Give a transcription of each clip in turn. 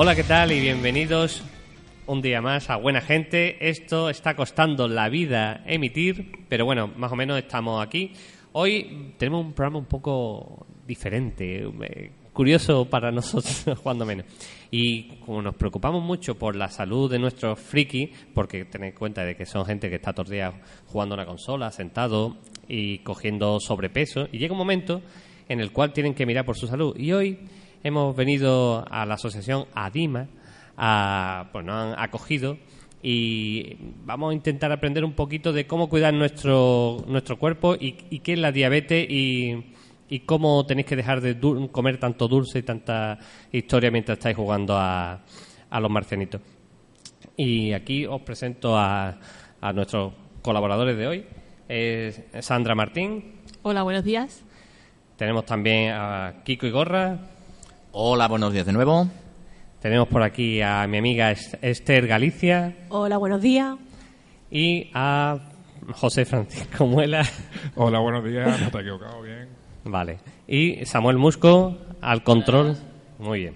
Hola, ¿qué tal? Y bienvenidos un día más a Buena Gente. Esto está costando la vida emitir, pero bueno, más o menos estamos aquí. Hoy tenemos un programa un poco diferente, eh, curioso para nosotros, cuando menos. Y como nos preocupamos mucho por la salud de nuestros frikis, porque tened en cuenta de que son gente que está todos los días jugando a una consola, sentado y cogiendo sobrepeso, y llega un momento en el cual tienen que mirar por su salud. Y hoy hemos venido a la asociación ADIMA, a, pues nos han acogido y vamos a intentar aprender un poquito de cómo cuidar nuestro, nuestro cuerpo y, y qué es la diabetes y, y cómo tenéis que dejar de comer tanto dulce y tanta historia mientras estáis jugando a, a los marcianitos. Y aquí os presento a, a nuestros colaboradores de hoy. Es Sandra Martín, Hola, buenos días. tenemos también a Kiko Igorra, Hola, buenos días de nuevo. tenemos por aquí a mi amiga Es- Esther Galicia Hola, buenos días. y a José Francisco Muela. Hola, buenos días. No te he equivocado, bien. Vale. Y Samuel Musco al control. Muy bien.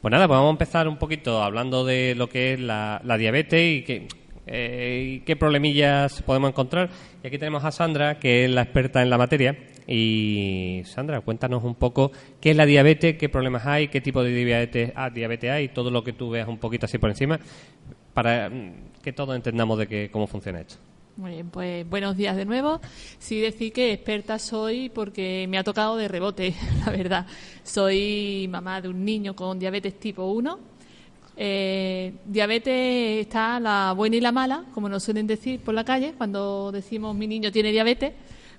Pues nada, pues vamos a empezar un poquito hablando de lo que es la, la diabetes y qué, eh, y qué problemillas podemos encontrar. Y aquí tenemos a Sandra, que es la experta en la materia. Y Sandra, cuéntanos un poco qué es la diabetes, qué problemas hay, qué tipo de diabetes, ah, diabetes hay, todo lo que tú veas un poquito así por encima, para mm, que todos entendamos de qué, cómo funciona esto. Muy bien, pues buenos días de nuevo. Sí decir que experta soy porque me ha tocado de rebote, la verdad. Soy mamá de un niño con diabetes tipo 1. Eh, diabetes está la buena y la mala, como nos suelen decir por la calle cuando decimos mi niño tiene diabetes,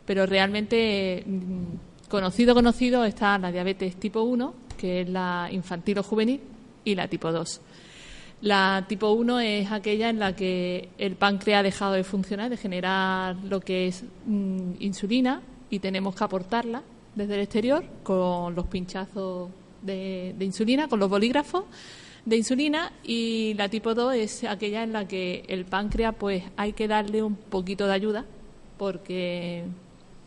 pero realmente mm, conocido, conocido está la diabetes tipo 1, que es la infantil o juvenil, y la tipo 2. La tipo 1 es aquella en la que el páncreas ha dejado de funcionar, de generar lo que es mm, insulina y tenemos que aportarla desde el exterior con los pinchazos de, insulina, con los bolígrafos de insulina y la tipo 2 es aquella en la que el páncreas pues hay que darle un poquito de ayuda porque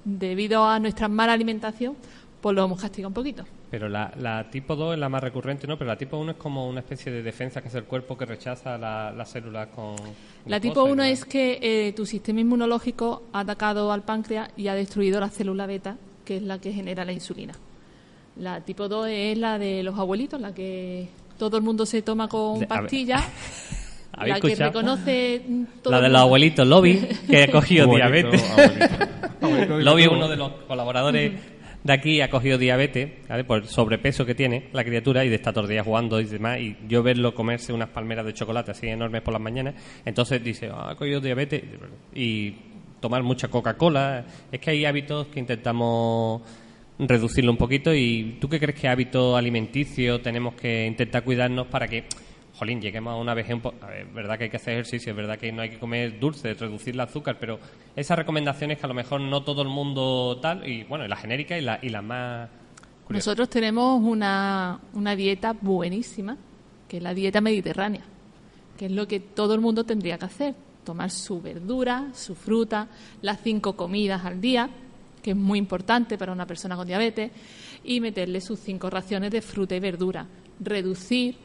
debido a nuestra mala alimentación pues lo hemos castigado un poquito. Pero la, la tipo 2 es la más recurrente, ¿no? Pero la tipo 1 es como una especie de defensa que es el cuerpo que rechaza la- las células con. La tipo y 1 demás. es que eh, tu sistema inmunológico ha atacado al páncreas y ha destruido la célula beta, que es la que genera la insulina. La tipo 2 es la de los abuelitos, la que todo el mundo se toma con pastillas, ¿Habéis la que escuchado? reconoce todo La de los abuelitos, Lobby, que ha cogido Abuelito, diabetes. abuelito. Lobby es uno de los colaboradores de aquí, ha cogido diabetes, ¿vale? Por el sobrepeso que tiene la criatura y de estar todos los días jugando y demás. Y yo verlo comerse unas palmeras de chocolate así enormes por las mañanas, entonces dice, "Ah, ha cogido diabetes. Y tomar mucha Coca-Cola. Es que hay hábitos que intentamos reducirlo un poquito. ¿Y tú qué crees que hábitos alimenticios tenemos que intentar cuidarnos para que, jolín, lleguemos a una vejez. Es verdad que hay que hacer ejercicio, es verdad que no hay que comer dulce, reducir el azúcar, pero esas recomendaciones que a lo mejor no todo el mundo tal, y bueno, y las genéricas y las y las más... curiosas. Nosotros tenemos una, una dieta buenísima, que es la dieta mediterránea, que es lo que todo el mundo tendría que hacer. Tomar su verdura, su fruta, las cinco comidas al día, que es muy importante para una persona con diabetes, y meterle sus cinco raciones de fruta y verdura. Reducir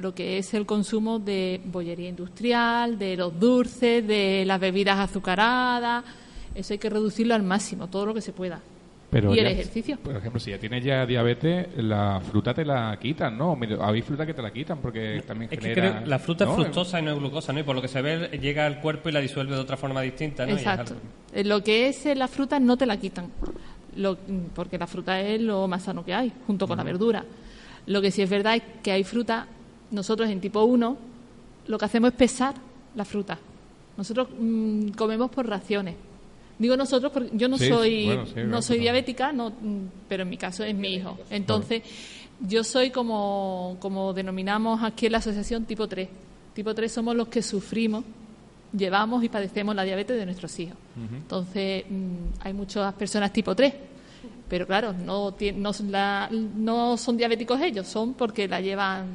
lo que es el consumo de bollería industrial, de los dulces, de las bebidas azucaradas. Eso hay que reducirlo al máximo, todo lo que se pueda. Pero y el ya- ejercicio. Por ejemplo, si ya tienes ya diabetes, la fruta te la quitan, ¿no? Habéis fruta que te la quitan porque también Es que genera... creo- la fruta ¿no? es fructosa y no es glucosa, ¿no? Y por lo que se ve, llega al cuerpo y la disuelve de otra forma distinta, ¿no? Exacto. Eh, Lo que es eh, la fruta no te la quitan, Lo- porque la fruta es lo más sano que hay, junto con la verdura. Lo que sí es verdad es que hay fruta, nosotros en tipo 1, lo que hacemos es pesar la fruta. Nosotros mm, comemos por raciones. Digo nosotros porque yo no Sí, soy bueno, sí, no soy diabética, no, mm, pero en mi caso es mi hijo. Entonces, Yo soy como, como denominamos aquí en la asociación tipo 3. Tipo 3 somos los que sufrimos, llevamos y padecemos la diabetes de nuestros hijos. Entonces, mm, hay muchas personas tipo 3, pero claro, no, no, la- no son diabéticos ellos, son porque la llevan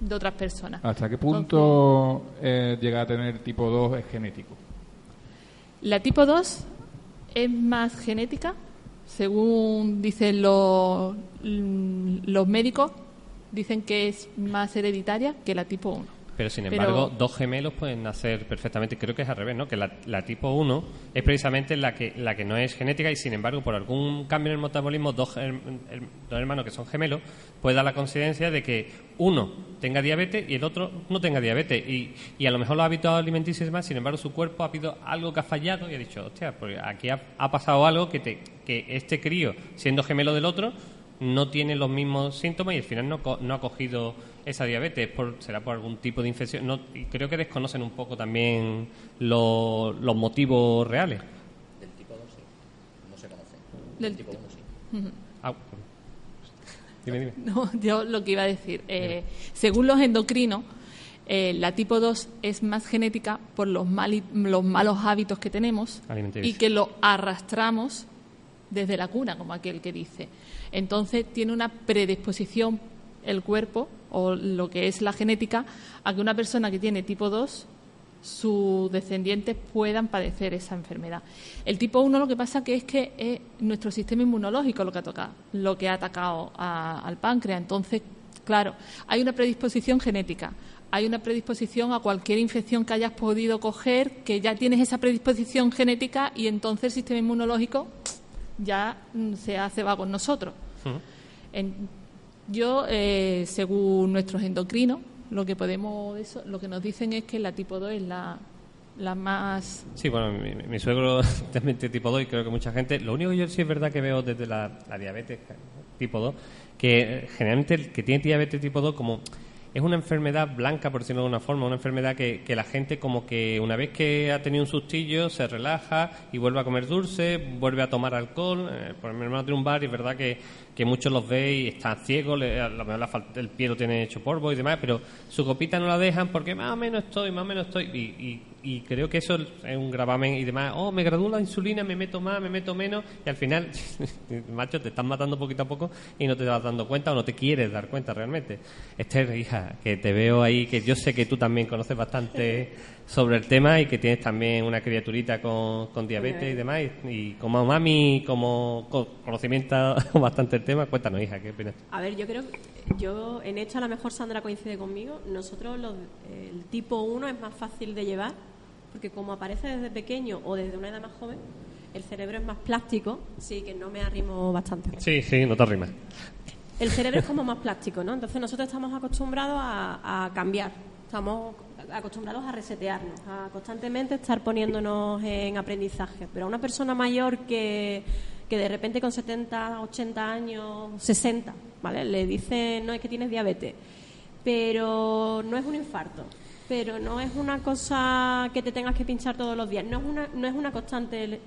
de otras personas. ¿Hasta qué punto eh, llega a tener tipo 2 es genético? La tipo 2 es más genética, según dicen los, los médicos, dicen que es más hereditaria que la tipo 1. Pero sin Pero- embargo, dos gemelos pueden nacer perfectamente. Creo que es al revés, ¿no? Que la, la tipo 1 es precisamente la que, la que no es genética y sin embargo, por algún cambio en el metabolismo, dos, her- her- dos hermanos que son gemelos puede dar la coincidencia de que uno tenga diabetes y el otro no tenga diabetes. Y, y a lo mejor los hábitos alimenticios y demás, sin embargo, su cuerpo ha habido algo que ha fallado y ha dicho, hostia, pues aquí ha, ha pasado algo que, te, que este crío, siendo gemelo del otro, no tiene los mismos síntomas y al final no, co- no ha cogido esa diabetes. Por, será por algún tipo de infección. No, y creo que desconocen un poco también lo- los motivos reales. Del tipo 2 sí. No se conoce. Del Del tipo tipo- 1 sí. Ah, dime, dime. No, yo lo que iba a decir, eh, según los endocrinos, eh, la tipo 2 es más genética por los, mali- los malos hábitos que tenemos y que lo arrastramos desde la cuna, como aquel que dice. Entonces tiene una predisposición el cuerpo o lo que es la genética a que una persona que tiene tipo 2 sus descendientes puedan padecer esa enfermedad. El tipo 1 lo que pasa que es que es nuestro sistema inmunológico lo que ha tocado, lo que ha atacado al páncreas. Entonces, claro, hay una predisposición genética, hay una predisposición a cualquier infección que hayas podido coger, que ya tienes esa predisposición genética y entonces el sistema inmunológico ya mm, se hace va con nosotros. En- yo, eh, según nuestros endocrinos, lo que podemos, eso, lo que nos dicen es que la tipo 2 es la, la más Sí, bueno, mi, suegro también tiene tipo 2 y creo que mucha gente. Lo único que yo sí es verdad que veo desde la, la diabetes tipo 2, que eh, generalmente el que tiene diabetes tipo 2 como es una enfermedad blanca, por decirlo de alguna forma, una enfermedad que, que la gente como que una vez que ha tenido un sustillo se relaja y vuelve a comer dulce, vuelve a tomar alcohol. Eh, por mi hermano tiene un bar y es verdad que, que muchos los ve y están ciegos, le- a lo mejor la el pie lo tiene hecho polvo y demás, pero su copita no la dejan porque más o menos estoy, más o menos estoy. Y, y- y creo que eso es un gravamen y demás. Oh, me gradúa la insulina, me meto más, me meto menos y al final, macho, te están matando poquito a poco y no te vas dando cuenta o no te quieres dar cuenta realmente. Esther, hija, que te veo ahí, que yo sé que tú también conoces bastante sobre el tema y que tienes también una criaturita con, con diabetes y demás. Y, y como mami, como co- conocimiento bastante el tema, cuéntanos, hija, qué opinas. A ver, yo creo yo en esto a lo mejor Sandra coincide conmigo. Nosotros los- el tipo 1 es más fácil de llevar porque como aparece desde pequeño o desde una edad más joven, el cerebro es más plástico. Sí, que no me arrimo bastante. Sí, sí, no te arrimas. El cerebro es como más plástico, ¿no? Entonces nosotros estamos acostumbrados a, a cambiar, estamos acostumbrados a resetearnos, a constantemente estar poniéndonos en aprendizaje. Pero a una persona mayor que, que de repente con 70, 80 años, 60, ¿vale? Le dicen, no, es que tienes diabetes, pero no es un infarto, pero no es una cosa que te tengas que pinchar todos los días, no es una, no es una constante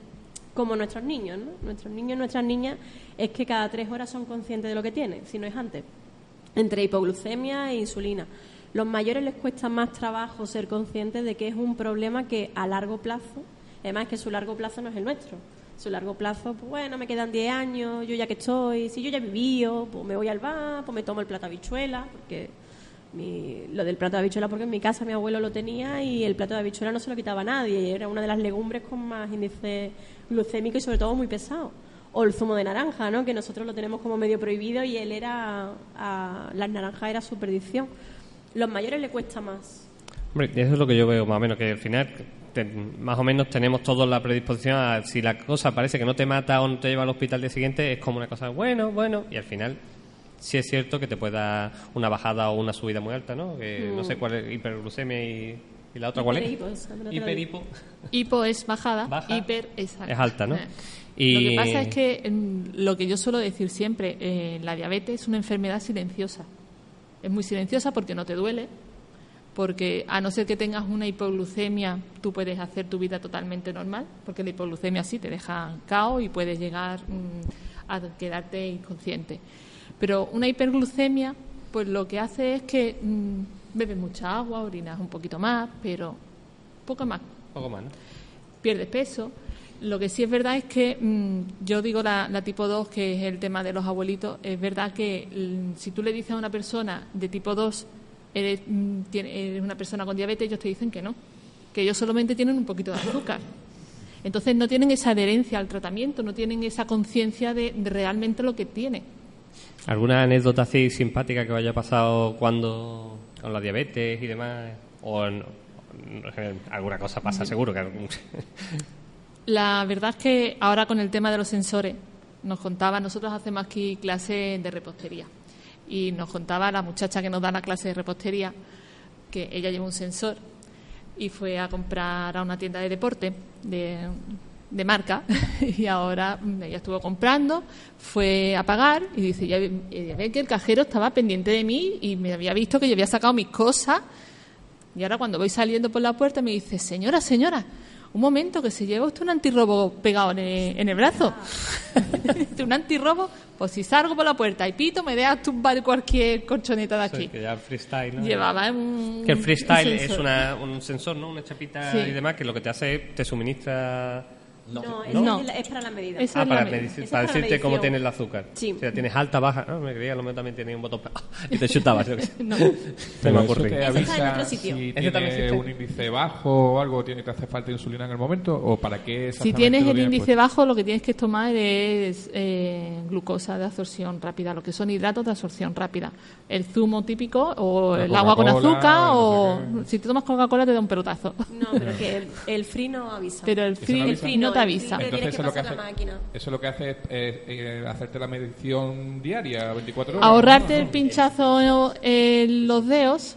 como nuestros niños, ¿no? Nuestros niños y nuestras niñas es que cada tres horas son conscientes de lo que tienen, si no es antes, entre hipoglucemia e insulina. Los mayores les cuesta más trabajo ser conscientes de que es un problema que a largo plazo, además que su largo plazo no es el nuestro. Su largo plazo, pues bueno, me quedan 10 años, yo ya que estoy, si yo ya he vivido, pues me voy al bar, pues me tomo el plato de habichuela, porque mi- lo del plato de habichuela porque en mi casa mi abuelo lo tenía y el plato de habichuela no se lo quitaba a nadie era una de las legumbres con más índice glucémico y sobre todo muy pesado o el zumo de naranja ¿no? que nosotros lo tenemos como medio prohibido y él era a, las naranjas era su perdición los mayores le cuesta más Hombre, eso es lo que yo veo más o menos, que al final te- más o menos tenemos todos la predisposición a si la cosa parece que no te mata o no te lleva al hospital al día siguiente, es como una cosa, bueno, bueno, y al final sí es cierto que te puede dar una bajada o una subida muy alta, ¿no? Que no sé cuál es, hiperglucemia y, y la otra cuál es. Hiperhipo. Hipo es bajada, Baja. hiper es alta. Es alta, ¿no? Eh. Y- Lo que pasa es que mm, lo que yo suelo decir siempre, eh, la diabetes es una enfermedad silenciosa. Es muy silenciosa porque no te duele, porque a no ser que tengas una hipoglucemia, tú puedes hacer tu vida totalmente normal, porque la hipoglucemia sí te deja cao y puedes llegar mm, a quedarte inconsciente. Pero una hiperglucemia, pues lo que hace es que mm, bebes mucha agua, orinas un poquito más, pero poco más. Poco más, ¿no? Pierdes peso. Lo que sí es verdad es que mm, yo digo la, la tipo 2, que es el tema de los abuelitos, es verdad que mm, si tú le dices a una persona de tipo 2, eres, mm, eres una persona con diabetes, ellos te dicen que no, que ellos solamente tienen un poquito de azúcar. Entonces no tienen esa adherencia al tratamiento, no tienen esa conciencia de, realmente lo que tiene. ¿Alguna anécdota así simpática que haya pasado cuando con la diabetes y demás? O en- alguna cosa pasa seguro que La verdad es que ahora con el tema de los sensores, nos contaba, nosotros hacemos aquí clase de repostería y nos contaba la muchacha que nos da la clase de repostería que ella lleva un sensor y fue a comprar a una tienda de deporte de, marca y ahora ella estuvo comprando, fue a pagar y dice, ya, ve- ya ve que el cajero estaba pendiente de mí y me había visto que yo había sacado mis cosas y ahora cuando voy saliendo por la puerta me dice, señora, señora, un momento, que se lleva usted un antirrobo pegado en el, en el brazo. Dice, un antirrobo, pues si salgo por la puerta y pito, me dejas tumbar cualquier colchoneta de aquí. que ya el freestyle, ¿no? Llevaba un... Que el freestyle un es una- un sensor, ¿no? Una chapita Sí. y demás que lo que te hace es te suministra No, es, No. es- es para la medida. Esa Ah, para, la medici- Esa para es para decirte cómo tienes el azúcar. Sí. Si la tienes alta, baja. Ah, me creía, lo mío también tenía un botón. Y te chutabas. No. Se me ocurre. te avisa otro sitio. si también tiene un índice bajo o algo, tiene, te hace falta insulina en el momento, o para qué Si tienes el índice puesto? bajo, lo que tienes que tomar es eh, glucosa de absorción rápida, lo que son hidratos de absorción rápida. El zumo típico o el agua con azúcar no o sé si te tomas Coca-Cola te da un pelotazo. No, pero que el, el free no avisa. Pero el free, no el avisa. free no te avisa. Entonces eso que lo que hace, la máquina. eso es lo que hace es eh, eh, hacerte la medición diaria, 24 horas. ahorrarte ¿no? el pinchazo en los dedos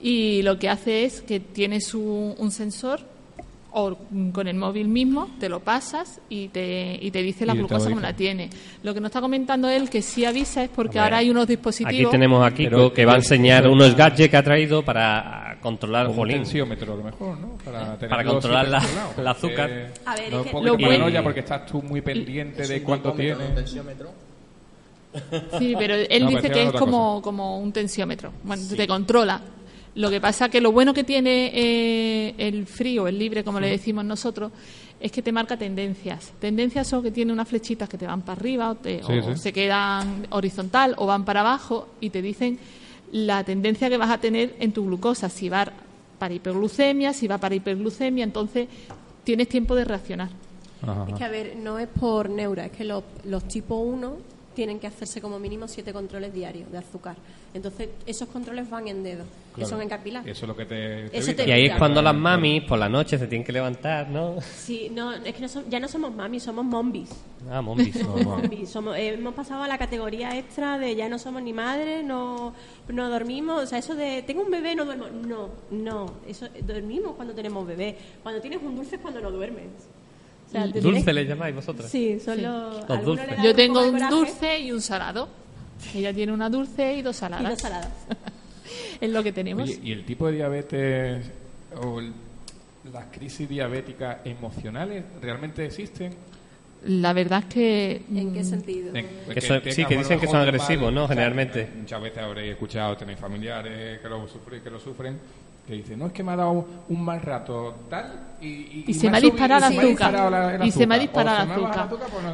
y lo que hace es que tienes un, un sensor o con el móvil mismo te lo pasas y te, y te dice la glucosa como la tiene. Lo que nos está comentando él que sí avisa es porque ahora hay unos Aquí dispositivos. tenemos a Kiko Pero- que va a enseñar unos gadgets que ha traído para controlar un tensiómetro a lo mejor, ¿no? Para, Para controlar la- el azúcar. porque A ver, no es que lo bueno- paranoia porque estás tú muy pendiente Es de cuánto tienes. un tensiómetro. Sí, pero él No, dice que es como, cosa. como un tensiómetro. Bueno, te controla. Lo que pasa que lo bueno que tiene eh, el frío, el libre, como le decimos nosotros, es que te marca tendencias. Tendencias son que tiene unas flechitas que te van para arriba o, te- Sí, o sí. se quedan horizontal o van para abajo y te dicen la tendencia que vas a tener en tu glucosa, si va para hiperglucemia, si va para hiperglucemia, entonces tienes tiempo de reaccionar. Ajá, Es que, a ver, no es por neura, es que los, los tipo 1 tienen que hacerse como mínimo siete controles diarios de azúcar. Entonces, esos controles van en dedo, que claro. son en capilar. Eso es lo que te. te Eso te Y ahí es cuando las mamis por la noche se tienen que levantar, ¿no? Sí, no, es que no som- ya no somos mami, somos mombis. Ah, mombis. Somos mombis. Somos, eh, hemos pasado a la categoría extra de ya no somos ni madres, no, no dormimos. O sea, eso de tengo un bebé, no duermo. No, no. Eso, dormimos cuando tenemos bebé. Cuando tienes un dulce es cuando no duermes. O sea, ¿Dulce tienes- le llamáis vosotras? Sí, son Sí. los. Los dulces. Yo tengo un dulce y un salado. Ella tiene una dulce y dos y saladas. dos saladas. es lo que tenemos. Oye, ¿y el tipo de diabetes o el- las crisis diabéticas emocionales realmente existen? La verdad es que ¿En qué mm, sentido? En- Que sí, que dicen que son agresivos, mal- ¿no? Generalmente. muchas veces habréis escuchado, tenéis familiares que lo, sufren, que lo sufren, que dicen, no, es que me ha dado un mal rato, tal, y, y, y se me ha disparado y el se me ha disparado la- azúcar. Y se me ha disparado el azúcar.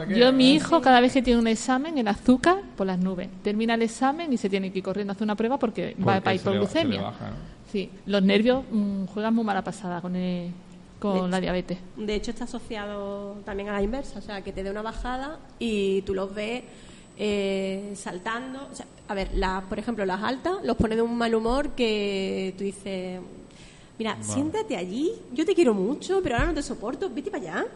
pues. Yo, mi hijo, cada vez que tiene un examen, el azúcar por las nubes. Termina el examen y se tiene que ir corriendo a hacer una prueba porque, va Porque para se le baja, ¿no? Sí, los nervios mm, juegan muy mala pasada con, el- con la diabetes. De hecho, está asociado también a la inversa, o sea, que te dé una bajada y tú los ves eh, saltando. O sea, a ver, las, por ejemplo, las altas los pone de un mal humor que tú dices, mira, siéntate allí, yo te quiero mucho, pero ahora no te soporto, vete para allá.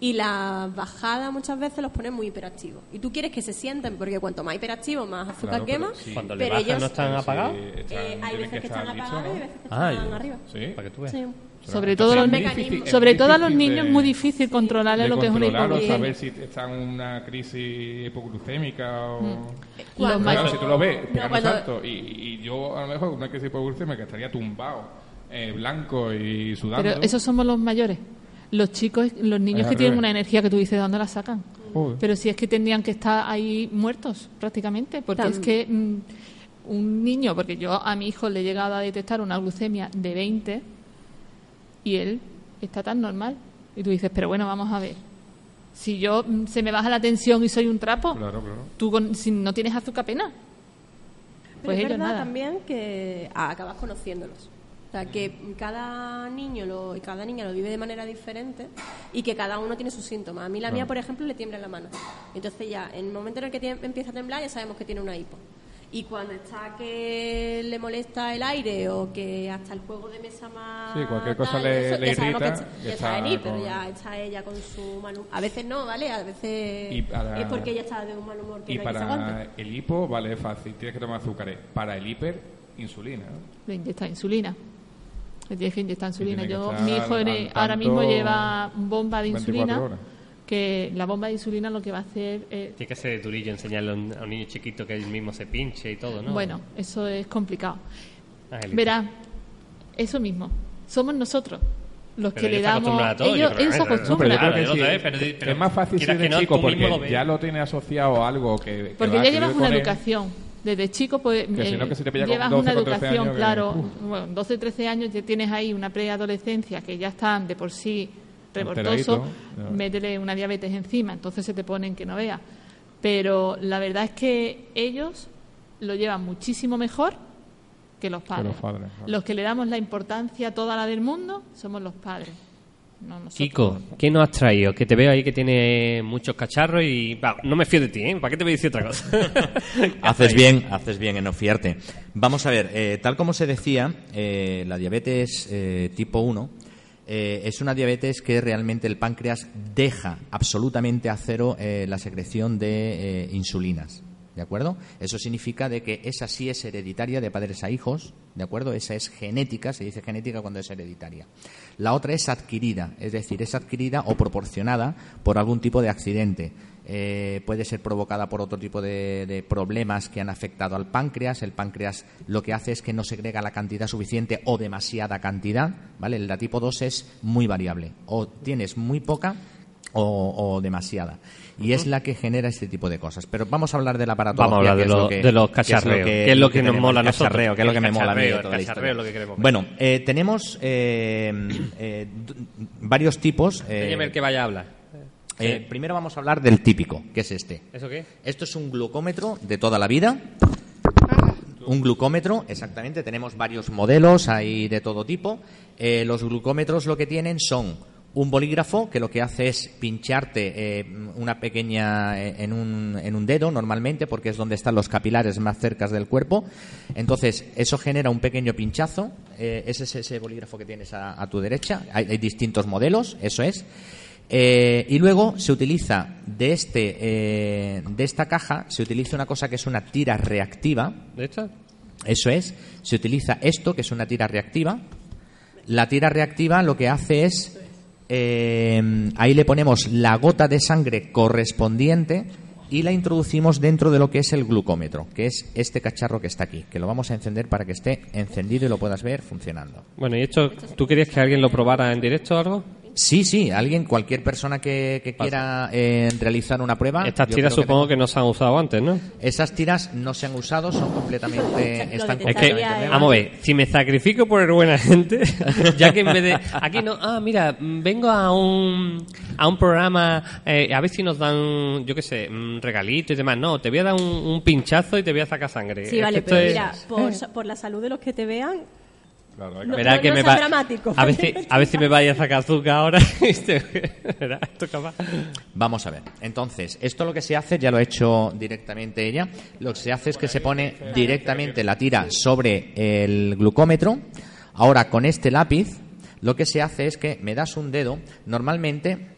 Y las bajadas muchas veces los ponen muy hiperactivos. Y tú quieres que se sienten, porque cuanto más hiperactivos, más azúcar Claro, pero quema. sí. Cuando le pero bajan ellos, no están Sí, apagados. están- eh, hay veces que están apagados y ¿no? hay veces que Ah, están arriba. Sí. Para que tú veas. Sí. Sobre todo, a los, Es ni- mecanismo. es sobre todo a los niños de- es muy difícil controlar de lo que es una hipoglucemia. saber si están en una crisis hipoglucémica o... Cuando- mayores- Claro, si tú lo ves, No, cuando- salto, y, y yo a lo mejor una crisis hipoglucémica estaría tumbado, eh, blanco y sudando. Pero esos somos los mayores. Los chicos, los niños Es que tienen una energía que tú dices, ¿de dónde la sacan? Joder. Pero si es que tendrían que estar ahí muertos prácticamente, porque Tam- es que mm, un niño, porque yo a mi hijo le he llegado a detectar una glucemia de 20 y él está tan normal. Y tú dices, pero bueno, vamos a ver. Si yo mm, se me baja la tensión y soy un trapo, Claro, claro. tú con- si no tienes azúcar pena. Pero Pues es ellos verdad nada. también que acabas conociéndolos. O sea, que cada niño lo, y cada niña lo vive de manera diferente y que cada uno tiene sus síntomas. A mí la mía, por ejemplo, le tiembla en la mano. Entonces ya, en el momento en el que empieza a temblar, ya sabemos que tiene una hipo. Y cuando está que le molesta el aire o que hasta el juego de mesa más... Sí, cualquier cosa tal, le- eso, le ya sabemos que irrita, está- ya en hiper, con- ya está ella con su mal humor. A veces no, ¿vale? A veces Y para- es porque ella está de un mal humor que Y no que para el hipo, vale, es fácil, tienes que tomar azúcares. Para el hiper, insulina. ¿no? Le inyecta insulina. Le tienes que inyectar insulina. Yo, mi hijo ahora mismo lleva bomba de 24 insulina. horas. Que la bomba de insulina lo que va a hacer es Tiene que ser durillo enseñarle a un, a un niño chiquito que él mismo se pinche y todo, ¿no? Bueno, eso es complicado. Angelito. Verá, eso mismo. Somos nosotros los Pero que le se damos. a todo, ellos que ellos se no, pero yo acostumbran. que sí. pero- pero es más fácil que de no, chico porque lo ya lo tienes asociado a algo que. que Porque ya llevas una educación. Desde chico, pues. Que si eh, no, que se te pilla con llevas 12, una 13 educación, años que- claro. uf. Bueno, 12, 13 años ya tienes ahí una preadolescencia que ya están de por sí revoltoso. Ya. Métele una diabetes encima, entonces se te ponen que no veas. Pero la verdad es que ellos lo llevan muchísimo mejor que los padres. los padres, claro. Los que le damos la importancia toda la del mundo somos los padres. No nosotros. Kiko, ¿qué nos has traído? Que te veo ahí que tiene muchos cacharros y... va, no me fío de ti, ¿eh? ¿Para qué te voy a decir otra cosa? ¿Qué Haces bien, haces bien en no fiarte. Vamos a ver, eh, tal como se decía, eh, la diabetes eh, tipo 1 eh, es una diabetes que realmente el páncreas deja absolutamente a cero eh, la secreción de eh, insulinas. ¿De acuerdo? Eso significa de que esa sí es hereditaria de padres a hijos, ¿de acuerdo? Esa es genética, se dice genética cuando es hereditaria. La otra es adquirida, es decir, es adquirida o proporcionada por algún tipo de accidente. Eh, puede ser provocada por otro tipo de, de problemas que han afectado al páncreas. El páncreas lo que hace es que no segrega la cantidad suficiente o demasiada cantidad, ¿vale? La tipo 2 es muy variable. O tienes muy poca o, o demasiada. Y es la que genera este tipo de cosas. Pero vamos a hablar del aparato. Vamos a hablar de, lo- de los cacharreos, que es lo que, nos tenemos, mola a nosotros. que es lo que me mola a mí toda la lo que queremos. Bueno, eh, tenemos eh, eh, varios tipos. eh, que vaya a hablar. Eh, primero vamos a hablar del típico, que es este. ¿Eso qué? Esto es un glucómetro de toda la vida. Un glucómetro, exactamente. Tenemos varios modelos ahí de todo tipo. Eh, los glucómetros lo que tienen son un bolígrafo que lo que hace es pincharte eh, una pequeña en un, en un dedo normalmente porque es donde están los capilares más cerca del cuerpo. Entonces eso genera un pequeño pinchazo. Eh, ese es ese bolígrafo que tienes a, a tu derecha. Hay, hay distintos modelos, eso es. Eh, y luego se utiliza de este eh, de esta caja se utiliza una cosa que es una tira reactiva. ¿De esta? Eso es, se utiliza esto que es una tira reactiva. La tira reactiva lo que hace es eh, ahí le ponemos la gota de sangre correspondiente y la introducimos dentro de lo que es el glucómetro, que es este cacharro que está aquí, que lo vamos a encender para que esté encendido y lo puedas ver funcionando. Bueno, ¿y esto tú querías que alguien lo probara en directo o algo? Sí, sí, alguien, cualquier persona que, que quiera eh, realizar una prueba. Estas tiras supongo tengo- que no se han usado antes, ¿no? Esas tiras no se han usado, son completamente. Lo están Es que, eh. vamos a ver, si me sacrifico por el buena gente, ya que en vez de. Aquí no, ah, mira, mm, vengo a un, a un programa, eh, a ver si nos dan, yo qué sé, un regalito y demás. No, te voy a dar un, un pinchazo y te voy a sacar sangre. Sí, esto pero es- mira, por, por la salud de los que te vean, Claro, hay No, Verá que no me sea va- dramático. A ver, si, a ver si me vaya a sacar azúcar ahora. Verá. Vamos a ver. Entonces, esto lo que se hace, ya lo ha hecho directamente ella, lo que se hace es que se pone directamente la tira sobre el glucómetro. Ahora, con este lápiz, lo que se hace es que me das un dedo. Normalmente,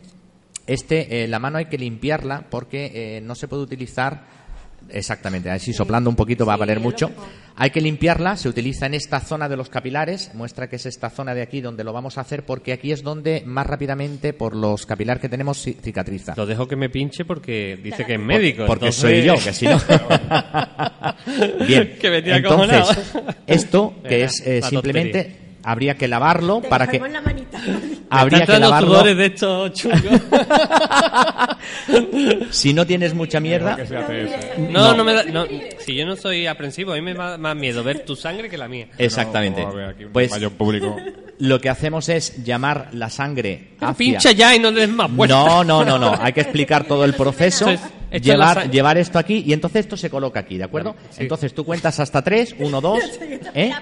este, eh, la mano hay que limpiarla porque eh, no se puede utilizar. Exactamente, así soplando un poquito va a valer mucho. Hay que limpiarla, se utiliza en esta zona de los capilares, muestra que es esta zona de aquí donde lo vamos a hacer porque aquí es donde más rápidamente por los capilares que tenemos ci- cicatriza. Lo dejo que me pinche porque dice que es médico. Porque entonces- soy yo, que si no. Bien. Que me tiene Entonces, esto que Venga, es eh, simplemente habría que lavarlo te para que la manita. habría que lavarlo. de estos chungos. Si no tienes mucha mierda. ¿eh? No, no me da. No, si yo no soy aprensivo, a mí me da más miedo ver tu sangre que la mía. exactamente. Vamos a ver aquí un Pues público. lo que hacemos es llamar la sangre Pero hacia... pincha ya y no le des más vueltas. No, no, no, no. Hay que explicar todo el proceso, esto llevar, llevar esto aquí y entonces esto se coloca aquí, ¿de acuerdo? Sí. Entonces tú cuentas hasta tres, uno, dos, ¿eh?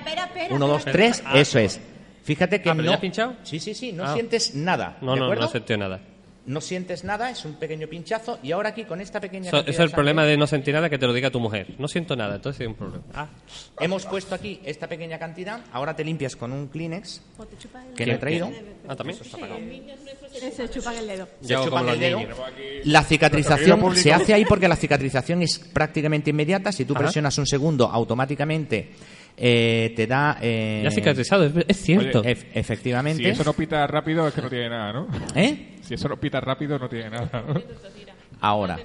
Uno, dos, tres, eso es. Fíjate que Ah, ¿pero no. ya has pinchado? Sí, sí, sí. No Ah. sientes nada. No, ¿de no, acuerdo? no sentido nada. No sientes nada, es un pequeño pinchazo y ahora aquí con esta pequeña. Eso, cantidad eso es el de problema de no sentir nada que te lo diga tu mujer. No siento nada, entonces hay un problema. Ah, Hemos puesto aquí esta pequeña cantidad. Ahora te limpias con un Kleenex que le he traído. ah también. Se chupan el dedo. Se chupan el los dedo. La cicatrización se hace ahí porque la cicatrización es prácticamente inmediata. Si tú Ajá. presionas un segundo, automáticamente eh, te da. eh, Ya cicatrizado, es, es cierto. Oye, ef- efectivamente. Si eso no pita rápido, es que no tiene nada, ¿no? ¿Eh? Si eso no pita rápido, no tiene nada, ¿no? Ahora.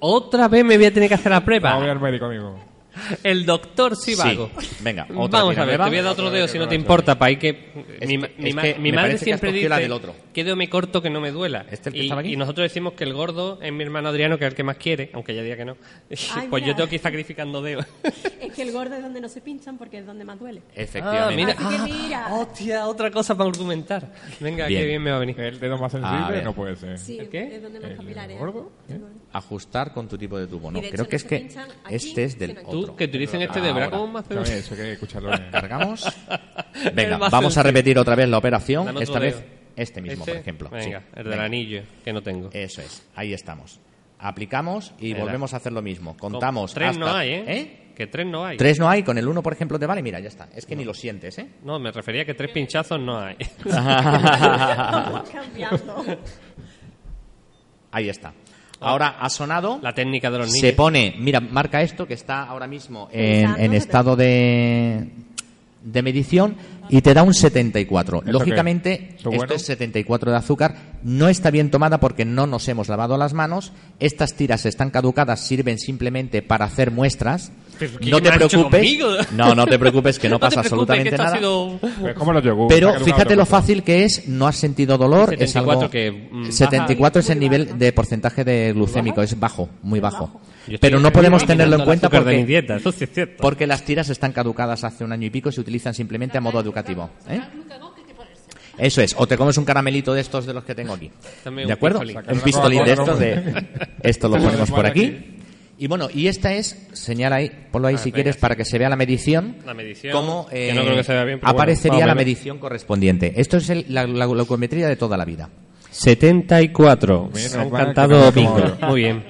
Otra vez me voy a tener que hacer la prueba. Vamos al médico, amigo. El doctor sí Sí. vago. Venga, otra Vamos a ver, te voy a dar otro dedo si no te importa, para que... Es mi, que- es que madre que siempre cogido dice la del otro. que dedo me corto que no me duela. ¿Este el que y, estaba aquí? y nosotros decimos que el gordo es mi hermano Adriano, que es el que más quiere, aunque ella diga que no. Ay, pues yo mira. tengo que ir sacrificando dedos. Es que el gordo es donde no se pinchan porque es donde más duele. Ah, Efectivamente. mira. Así que Ah, mira. hostia, otra cosa para argumentar. Venga, Bien. qué bien me va a venir. El dedo más sensible no puede ser. Sí, ¿El qué? es donde más ¿El capilares. gordo? ¿Eh? gordo. Ajustar con tu tipo de tubo. No, creo que es que este es del aquí. Tú, que utilicen este de Ahora. ¿verdad cómo más Escúchame, eso hay que escucharlo bien. Cargamos. Venga, más vamos a repetir otra vez la operación. Dame otro Esta dedo. vez este mismo, ¿Este? por ejemplo. Venga, Sí. el del Venga. anillo, que no tengo. Eso es, ahí estamos. Aplicamos y Venga. volvemos a hacer lo mismo. Contamos. Tres hasta- no hay, ¿eh? Que tres no hay. Tres no hay, con el uno, por ejemplo, te vale. Mira, ya está. Es que ni lo sientes, ¿eh? No, me refería a que tres pinchazos no hay. Cambiando. ahí está. Ahora ha sonado. La técnica de los niños. Se pone, mira, marca esto que está ahora mismo en, en estado de, de medición y te da un 74. qué? Lógicamente, ¿Eso esto bueno? es 74 de azúcar. No está bien tomada porque no nos hemos lavado las manos. Estas tiras están caducadas, sirven simplemente para hacer muestras. Pero, ¿qué No te preocupes. No, no te preocupes que no, pasa absolutamente nada. sido- yogur. Pero fíjate lo fácil que es, no has sentido dolor, es 74 algo que, mm, 74 es el nivel de porcentaje de glucémico, es bajo, muy bajo. Pero no podemos tenerlo en cuenta mi porque dieta, eso sí es cierto. porque las tiras están caducadas hace un año y pico y se utilizan simplemente a modo educativo. ¿eh? Eso es, o te comes un caramelito de estos de los que tengo aquí. ¿De acuerdo? Un pistolín de estos de... Esto lo ponemos por aquí. Y bueno, y esta es, señala ahí, ponlo ahí Ah, si venga, quieres sí. para que se vea la medición. La medición, Cómo que eh, no creo que se vea bien, pero bueno, aparecería la medición correspondiente. Esto es el- la, la glucometría de toda la vida. 74. Menos Me ha mal que encantado no me Bingo. como yo. Muy bien.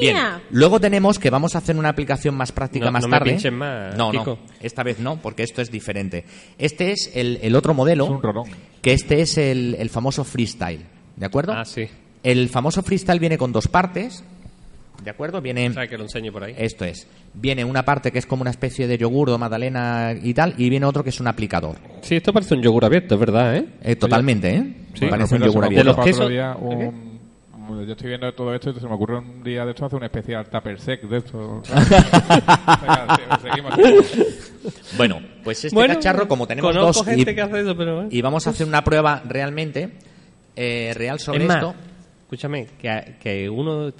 Bien, luego tenemos que vamos a hacer una aplicación más práctica No- más no me tarde. pinches más, no, Kiko. no, esta vez no, porque esto es diferente. Este es el, el otro modelo, Es un rolón. que este es el, el famoso freestyle, ¿de acuerdo? Ah, sí. El famoso freestyle viene con dos partes, ¿de acuerdo? Viene, O sea, que lo enseño por ahí. esto es, viene una parte que es como una especie de yogur o magdalena y tal, y viene otro que es un aplicador. Sí, esto parece un yogur abierto, es verdad, ¿eh? Eh, totalmente, ¿eh? Sí. Parece un yogur me abierto. De los quesos- día ¿El qué? un- Yo estoy viendo todo esto y se me ocurre un día de esto hacer un especial tupper sec de esto. Seguimos. Bueno, pues este Bueno, cacharro, como tenemos dos, gente y, que hace eso, pero... ¿eh? y vamos a hacer una prueba realmente eh, real sobre es más, esto. escúchame, que, que uno...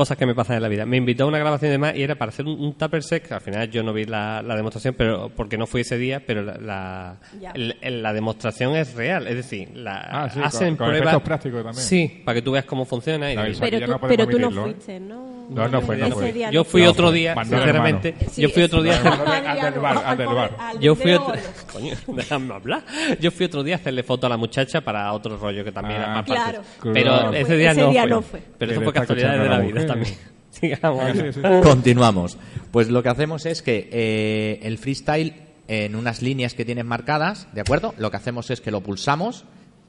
Cosas que me pasan en la vida. Me invitó a una grabación de más y era para hacer un, un tupper sec. Al final yo no vi la, la demostración pero porque no fui ese día, pero la, la, Ya. el- el- la demostración es real. Es decir, la, Ah, sí, hacen con- con pruebas... efectos prácticos también. Sí, para que tú veas cómo funciona. Y No, Pero tú, no pero tú no fuiste, ¿no? No, no fue, no yo fui No, otro día, sinceramente, yo fui otro día a hacer- Al del bar, al del bar. Yo fui otro... Coño, déjame hablar. Yo fui otro día a hacerle foto a la muchacha para otro rollo que también Ah, era más Claro. Pero ese día, Ese no, día fue. no fue. Pero eso fue casualidades de la la vida. También. Sigamos. Venga, sí, sí. Continuamos. Pues lo que hacemos es que eh, el freestyle, en unas líneas que tienes marcadas, ¿de acuerdo? Lo que hacemos es que lo pulsamos,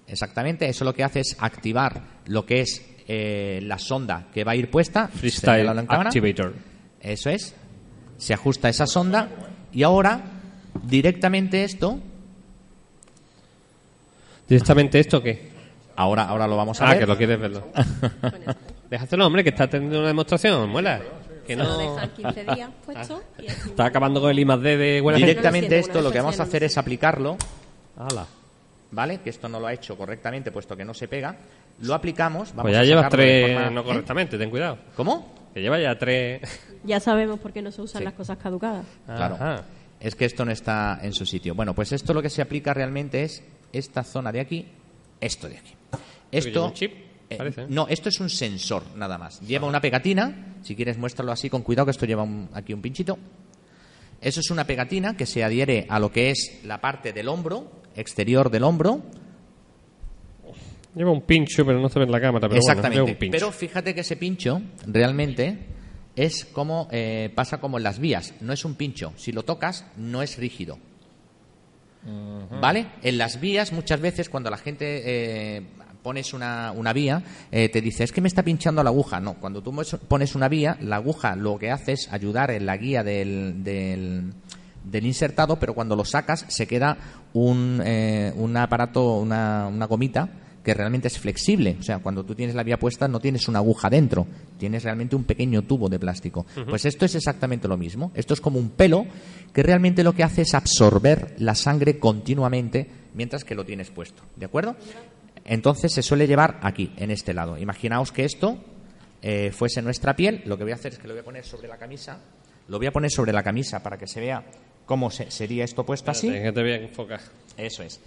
exactamente. Eso lo que hace es activar lo que es eh, la sonda que va a ir puesta. Freestyle Señálalo en cámara. Activator. Eso es. Se ajusta esa sonda y ahora directamente esto. ¿Directamente esto o qué? Ahora, ahora lo vamos a Ah, ver. que lo quieres verlo. Déjatelo, hombre, que está teniendo una demostración, muela. Que lo no... dejan 15 días puesto y así- Está acabando con el I más D de buena gente. Directamente esto lo que vamos a hacer es aplicarlo Ala. ¿vale? Que esto no lo ha hecho correctamente, puesto que no se pega. Lo aplicamos. Vamos Pues ya a llevas sacarlo de tres forma- no ¿Eh? correctamente, ten cuidado. ¿Cómo? Que lleva ya tres. Ya sabemos por qué no se usan Sí. las cosas caducadas. Claro. Ajá. Es que esto no está en su sitio. Bueno, pues esto lo que se aplica realmente es esta zona de aquí, esto de aquí. lleva Esto. un chip, eh, parece. no, esto es un sensor, nada más. Lleva una pegatina. Si quieres, muéstralo así con cuidado, que esto lleva un- aquí un pinchito. Eso es una pegatina que se adhiere a lo que es la parte del hombro, exterior del hombro. Lleva un pincho, pero no se ve en la cámara. Pero bueno, Exactamente. lleva un pincho. pero fíjate que ese pincho realmente es como eh, pasa como en las vías. No es un pincho. Si lo tocas, no es rígido. ¿Vale? En las vías, muchas veces, cuando la gente eh, pones una, una vía, eh, te dice, es que me está pinchando la aguja. No, cuando tú pones una vía, la aguja lo que hace es ayudar en la guía del, del, del insertado, pero cuando lo sacas se queda un, eh, un aparato, una, una gomita que realmente es flexible. O sea, cuando tú tienes la vía puesta no tienes una aguja dentro, tienes realmente un pequeño tubo de plástico. Pues esto es exactamente lo mismo. Esto es como un pelo que realmente lo que hace es absorber la sangre continuamente mientras que lo tienes puesto. ¿De acuerdo? Entonces se suele llevar aquí, en este lado. Imaginaos que esto eh, fuese nuestra piel. Lo que voy a hacer es que lo voy a poner sobre la camisa. Lo voy a poner sobre la camisa para que se vea cómo se- sería esto puesto así. Que te voy a enfocar. Eso es.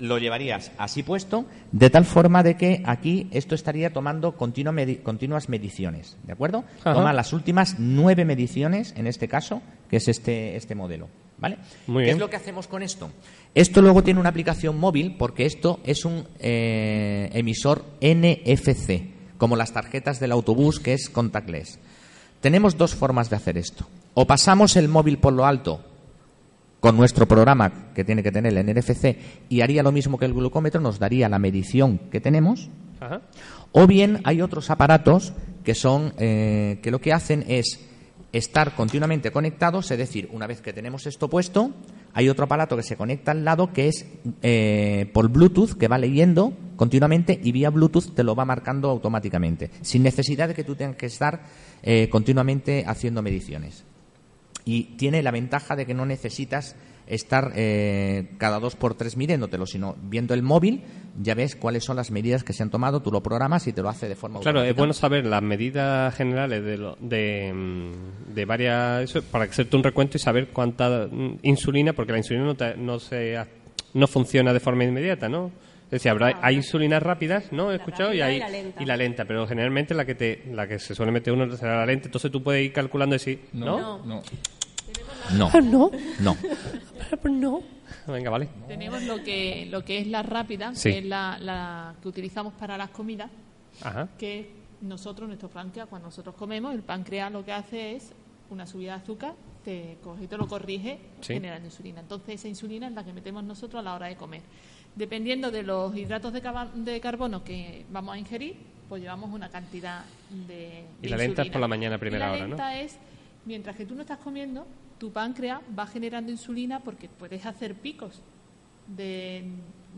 Lo llevarías así puesto, de tal forma de que aquí esto estaría tomando continua medi- continuas mediciones, ¿de acuerdo? Ajá. Toma las últimas nueve mediciones, en este caso, que es este, este modelo, ¿vale? Muy ¿Qué bien. es lo que hacemos con esto? Esto luego tiene una aplicación móvil porque esto es un eh, emisor NFC, como las tarjetas del autobús, que es contactless. Tenemos dos formas de hacer esto. O pasamos el móvil por lo alto con nuestro programa que tiene que tener el NFC y haría lo mismo que el glucómetro, nos daría la medición que tenemos. Ajá. O bien hay otros aparatos que son eh, que lo que hacen es estar continuamente conectados, es decir, una vez que tenemos esto puesto, hay otro aparato que se conecta al lado que es eh, por Bluetooth que va leyendo continuamente y vía Bluetooth te lo va marcando automáticamente, sin necesidad de que tú tengas que estar eh, continuamente haciendo mediciones y tiene la ventaja de que no necesitas estar eh, cada dos por tres midiéndotelo, sino viendo el móvil ya ves cuáles son las medidas que se han tomado, tú lo programas y te lo hace de forma Claro, es bueno saber las medidas generales de, lo- de, mm, de varias. Eso, para hacerte un recuento y saber cuánta mm, insulina, porque la insulina no, te- no, se, no funciona de forma inmediata, ¿no? Es decir, habrá, hay insulinas rápidas, ¿no? He escuchado, y, hay, y la lenta. y la lenta, pero generalmente la que te la que se suele meter uno será la lenta, entonces tú puedes ir calculando y decir, ¿no? No, no. No, No. no. no. Venga, vale. Tenemos lo que, lo que es la rápida, Sí. que es la, la que utilizamos para las comidas, Ajá. que nosotros, nuestro páncreas, cuando nosotros comemos, el páncreas lo que hace es una subida de azúcar, te coge y te lo corrige Sí. generando insulina. Entonces esa insulina es la que metemos nosotros a la hora de comer. Dependiendo de los hidratos de, carbono que vamos a ingerir, pues llevamos una cantidad de... Y de la lenta es insulina. por la mañana a primera Y la hora, ¿no? es, mientras que tú no estás comiendo, tu páncreas va generando insulina porque puedes hacer picos de,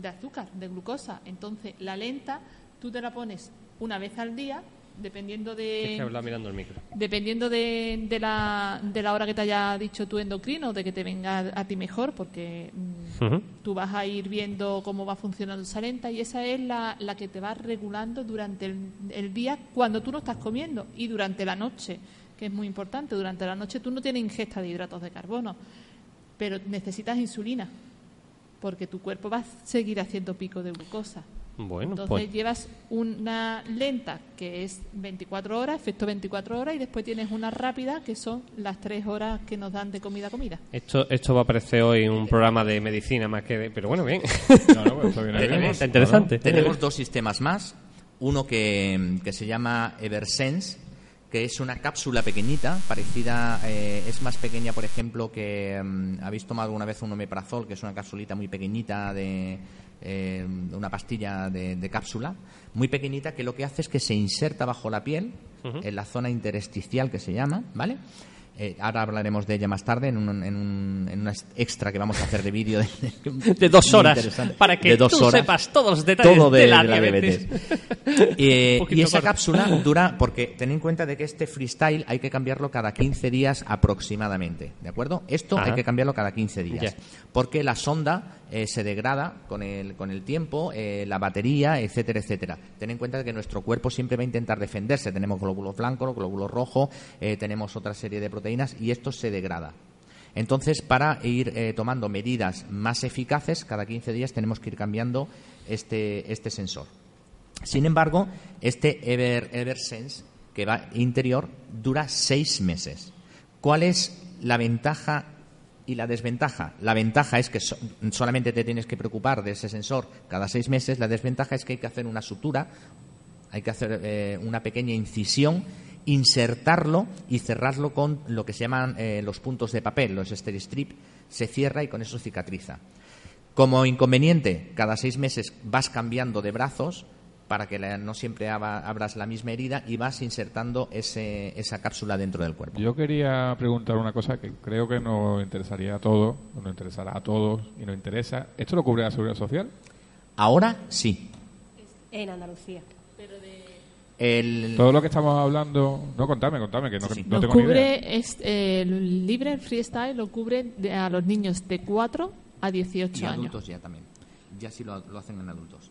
de azúcar, de glucosa. Entonces, la lenta tú te la pones una vez al día, dependiendo de... Es que habla mirando el micro. Dependiendo de, de la, de la hora que te haya dicho tu endocrino, de que te venga a, ti mejor, porque Ujú. tú vas a ir viendo cómo va funcionando esa lenta y esa es la, la que te va regulando durante el, el día cuando tú no estás comiendo y durante la noche, que es muy importante. Durante la noche tú no tienes ingesta de hidratos de carbono, pero necesitas insulina, porque tu cuerpo va a seguir haciendo pico de glucosa. Bueno, Entonces pues llevas una lenta que es 24 horas, efecto 24 horas, y después tienes una rápida que son las 3 horas que nos dan de comida a comida. esto, esto va a aparecer hoy en un programa de medicina más que de... Pero bueno, pues bien. Está interesante. Tenemos dos sistemas más. Uno que, que se llama Eversense, que es una cápsula pequeñita, parecida, eh, es más pequeña, por ejemplo, que mm, habéis tomado alguna vez un omeprazol, que es una cápsulita muy pequeñita de eh, una pastilla de, de cápsula, muy pequeñita, que lo que hace es que se inserta bajo la piel, en la zona intersticial que se llama, ¿vale? Eh, ahora hablaremos de ella más tarde en un, en, un, en una extra que vamos a hacer de vídeo de, De dos horas, para que tú horas. sepas todos los detalles Todo de, de, la, la diabetes. Eh, y esa corto. cápsula dura, porque ten en cuenta de que este freestyle hay que cambiarlo cada 15 días aproximadamente, ¿de acuerdo? Esto Ajá. hay que cambiarlo cada 15 días, porque la sonda eh, se degrada con el, con el tiempo, eh, la batería, etcétera, etcétera. Ten en cuenta de que nuestro cuerpo siempre va a intentar defenderse. Tenemos glóbulos blancos, glóbulos rojos, tenemos otra serie de proteínas y esto se degrada. Entonces, para ir eh, tomando medidas más eficaces, cada 15 días tenemos que ir cambiando este, este sensor. Sin embargo, este Ever, Eversense, que va interior, dura seis meses. ¿Cuál es la ventaja y la desventaja? La ventaja es que so- solamente te tienes que preocupar de ese sensor cada seis meses. La desventaja es que hay que hacer una sutura, hay que hacer eh, una pequeña incisión, insertarlo y cerrarlo con lo que se llaman eh, los puntos de papel, los strip. Se cierra y con eso cicatriza. Como inconveniente, cada seis meses vas cambiando de brazos para que la- no siempre abras la misma herida y vas insertando ese- esa cápsula dentro del cuerpo. Yo quería preguntar una cosa que creo que nos interesaría a todos, nos interesará a todos y nos interesa. ¿Esto lo cubre la Seguridad Social? Ahora sí. En Andalucía. El, Todo lo que estamos hablando... No, contame, contame, que no, Sí, sí. no tengo ni idea. cubre, es, eh, el libre el freestyle lo cubre de- a los niños de 4 a 18 y años. adultos ya también. Ya sí lo, lo hacen en adultos.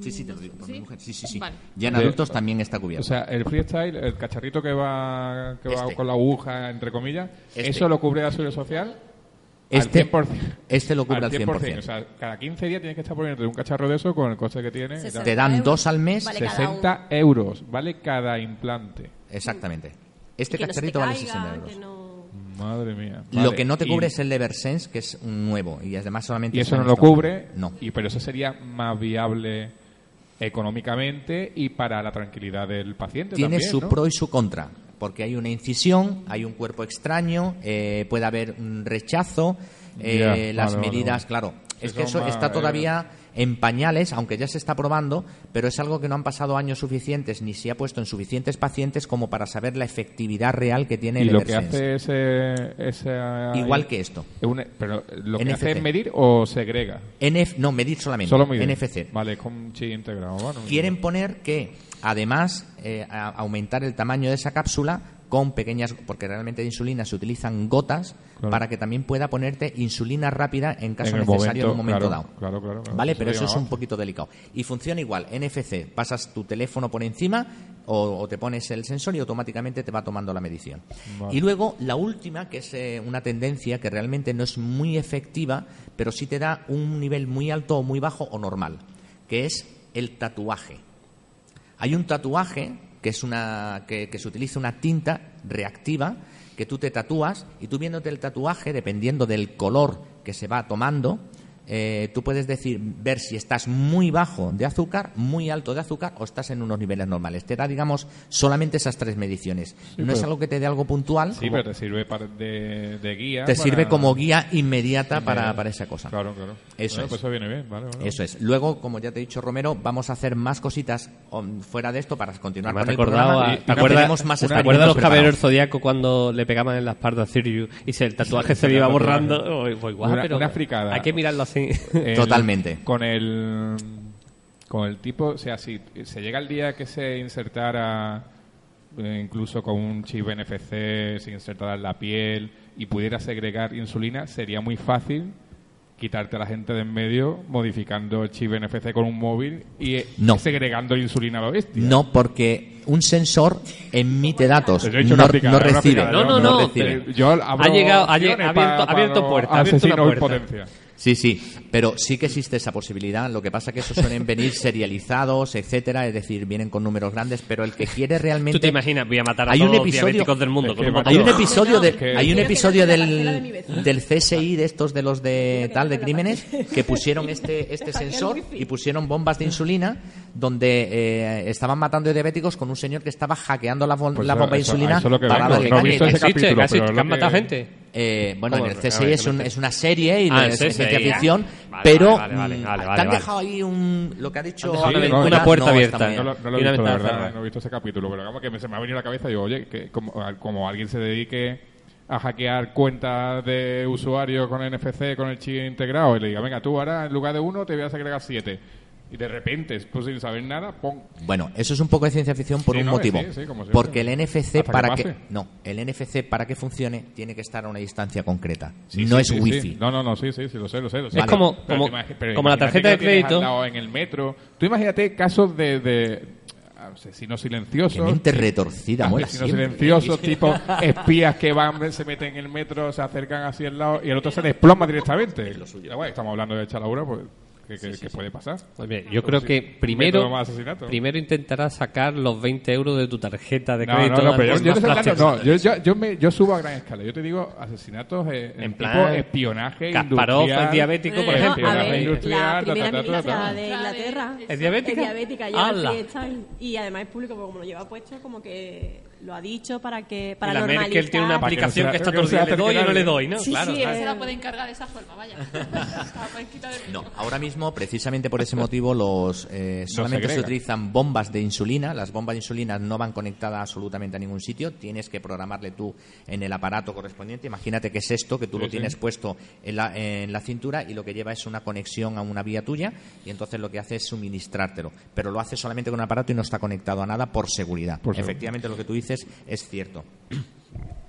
Sí, sí, te lo digo por ¿Sí? mi mujer. Sí, sí, sí. Vale. Ya en De- adultos también está O cubierto. sea, el freestyle, el cacharrito que va, que va Este. con la aguja, entre comillas, Este. ¿eso lo cubre la Seguridad Social? Este- al 100%. este lo cubre al 100%. O sea, cada 15 días tienes que estar poniendo un cacharro de eso con el coste que tiene. y tal. 60 Te dan euros. dos al mes. Vale, cada 60 euros vale cada implante. Exactamente. Este no cacharrito vale caiga, 60 euros. no- Madre mía. Lo que no te y- cubre es el Eversense, que es un nuevo. Y además solamente Y eso no lo cubre. No. Y, pero eso sería más viable económicamente y para la tranquilidad del paciente. Tiene también, su ¿no? pro y su contra, porque hay una incisión, hay un cuerpo extraño, eh, puede haber un rechazo, eh, las vale, medidas, vale. claro. Es que eso más, está eh, todavía en pañales, aunque ya se está probando, pero es algo que no han pasado años suficientes ni se ha puesto en suficientes pacientes como para saber la efectividad real que tiene Y el lo que hace ese, ese- Igual que esto. es un- pero lo que NFC. hace es medir o segrega. NF, no, medir solamente. Solo medir. NFC. Vale, con un chip integrado. Bueno, Quieren poner que, además, eh, aumentar el tamaño de esa cápsula con pequeñas, porque realmente de insulina se utilizan gotas Claro. para que también pueda ponerte insulina rápida en caso En necesario en un momento, claro, dado. claro, claro, claro. Vale, Eso pero eso es un poquito delicado. Y funciona igual, NFC, pasas tu teléfono por encima o, o te pones el sensor y automáticamente te va tomando la medición. Vale. Y luego la última, que es eh, una tendencia que realmente no es muy efectiva, pero sí te da un nivel muy alto o muy bajo o normal, que es el tatuaje. Hay un tatuaje que es una que, se utiliza una tinta reactiva que tú te tatúas y tú viéndote el tatuaje, dependiendo del color que se va tomando, eh, tú puedes decir ver si estás muy bajo de azúcar, muy alto de azúcar o estás en unos niveles normales. Te da, digamos, solamente esas tres mediciones. no es pero- algo que te dé algo puntual. Sí, pero te sirve para- de, de guía. te para- sirve como guía inmediata para, para esa cosa. Claro, claro. Eso Bueno, es. Pues eso viene bien, vale. vale. Eso es. Luego, como ya te he dicho, Romero, vamos a hacer más cositas um, fuera de esto para continuar Me has con el programa. ¿te no acuerdas, más ¿te acuerdas de los caballeros zodiaco cuando le pegaban en la espalda a Sirius y se, el tatuaje se le iba borrando? Oh, pues guau, Una- pero una fricada. Hay que mirarlo así. El- Totalmente. Con el con el tipo, o sea, si se llega el día que se insertara eh, incluso con un chip NFC, se insertara en la piel y pudiera segregar insulina, sería muy fácil quitarte a la gente de en medio modificando el chip NFC con un móvil y eh, No. segregando insulina a la bestia. No, porque un sensor emite datos, he no, no recibe. No, no, no, recibe. Yo abro Ha llegado- ha abierto- abierto puerta, abierto una puerta. Sí, sí, pero sí que existe esa posibilidad. Lo que pasa que esos suelen venir serializados, etcétera, es decir, vienen con números grandes, pero el que quiere realmente Tú te imaginas, voy a matar a Hay todos un los episodio- diabéticos del mundo. Es con un. Hay un episodio, de, hay un episodio del, del CSI, de estos de los de tal de crímenes, que pusieron este, este sensor y pusieron bombas de insulina donde eh, estaban matando diabéticos con un señor que estaba hackeando la, Pues la bomba de eso- insulina eso es lo que para vengo. darle No he caña. visto ese Existe, capítulo, casi pero que es lo han matado que- gente. Eh, bueno, el ver, CSI es, que me un- es una serie y Ah, es ciencia ficción, Vale, pero vale, vale, mm, vale, te vale, han vale. dejado ahí un, lo que ha dicho Ana una- puerta no abierta. No lo, no lo Y he visto, la verdad, no he visto ese capítulo, pero vamos, que me, se me ha venido a la cabeza y digo, oye, que como, como alguien se dedique a hackear cuentas de usuarios con NFC, con el chip integrado, y le diga, venga, tú ahora en lugar de uno te voy a agregar siete. Y de repente, pues sin saber nada, pum, Bueno, eso es un poco de ciencia ficción por Sí, un ¿no? motivo. Sí, sí, como. Porque el NFC Hasta que para pase. que no, el NFC para que funcione tiene que estar a una distancia concreta. Sí, no sí, es sí, wifi. sí. No, no, no, sí, sí, sí, lo sé, lo sé. Lo sé. Es como- Pero como- te imagi- pero como la tarjeta que de lo crédito. al lado en el metro. Tú imagínate casos de, de asesinos silenciosos. Mente retorcida, Asesinos silenciosos, tipo espías que van, se meten en el metro, se acercan así al lado y el otro se desploma directamente. Ya, bueno, estamos hablando de Chalaura, pues, ¿qué, qué- qué puede pasar? Pues bien, yo creo si- que primero, primero intentarás sacar los 20 euros de tu tarjeta de crédito. no, no, pero yo, yo te no, yo, yo, yo, me, yo subo a gran escala. Yo te digo asesinatos eh, en, En tipo plan, espionaje Kasparov, industrial. el diabético, por Bueno, ejemplo. a la ver, industrial, la ta, ta, primera ta, ta, ministra ta. de Inglaterra ¿Es diabética? es diabética, y además es público porque como lo lleva puesto como que lo ha dicho para que para Y la normalizar Merkel tiene una Para que no aplicación sea- que está todo el día, le doy o no le doy, ¿no? Sí, claro. sí, claro. eh. Se la puede encargar de esa forma, vaya. Pueden No, ahora mismo, precisamente por ese motivo, los eh, solamente se utilizan bombas de insulina. Las bombas de insulina no van conectadas absolutamente a ningún sitio. Tienes que programarle tú en el aparato correspondiente. Imagínate que es esto, que tú Sí, lo sí. tienes puesto en la, en la cintura y lo que lleva es una conexión a una vía tuya y entonces lo que hace es suministrártelo. Pero lo hace solamente con un aparato y no está conectado a nada por seguridad. Por seguridad. Efectivamente, lo que tú dices es cierto.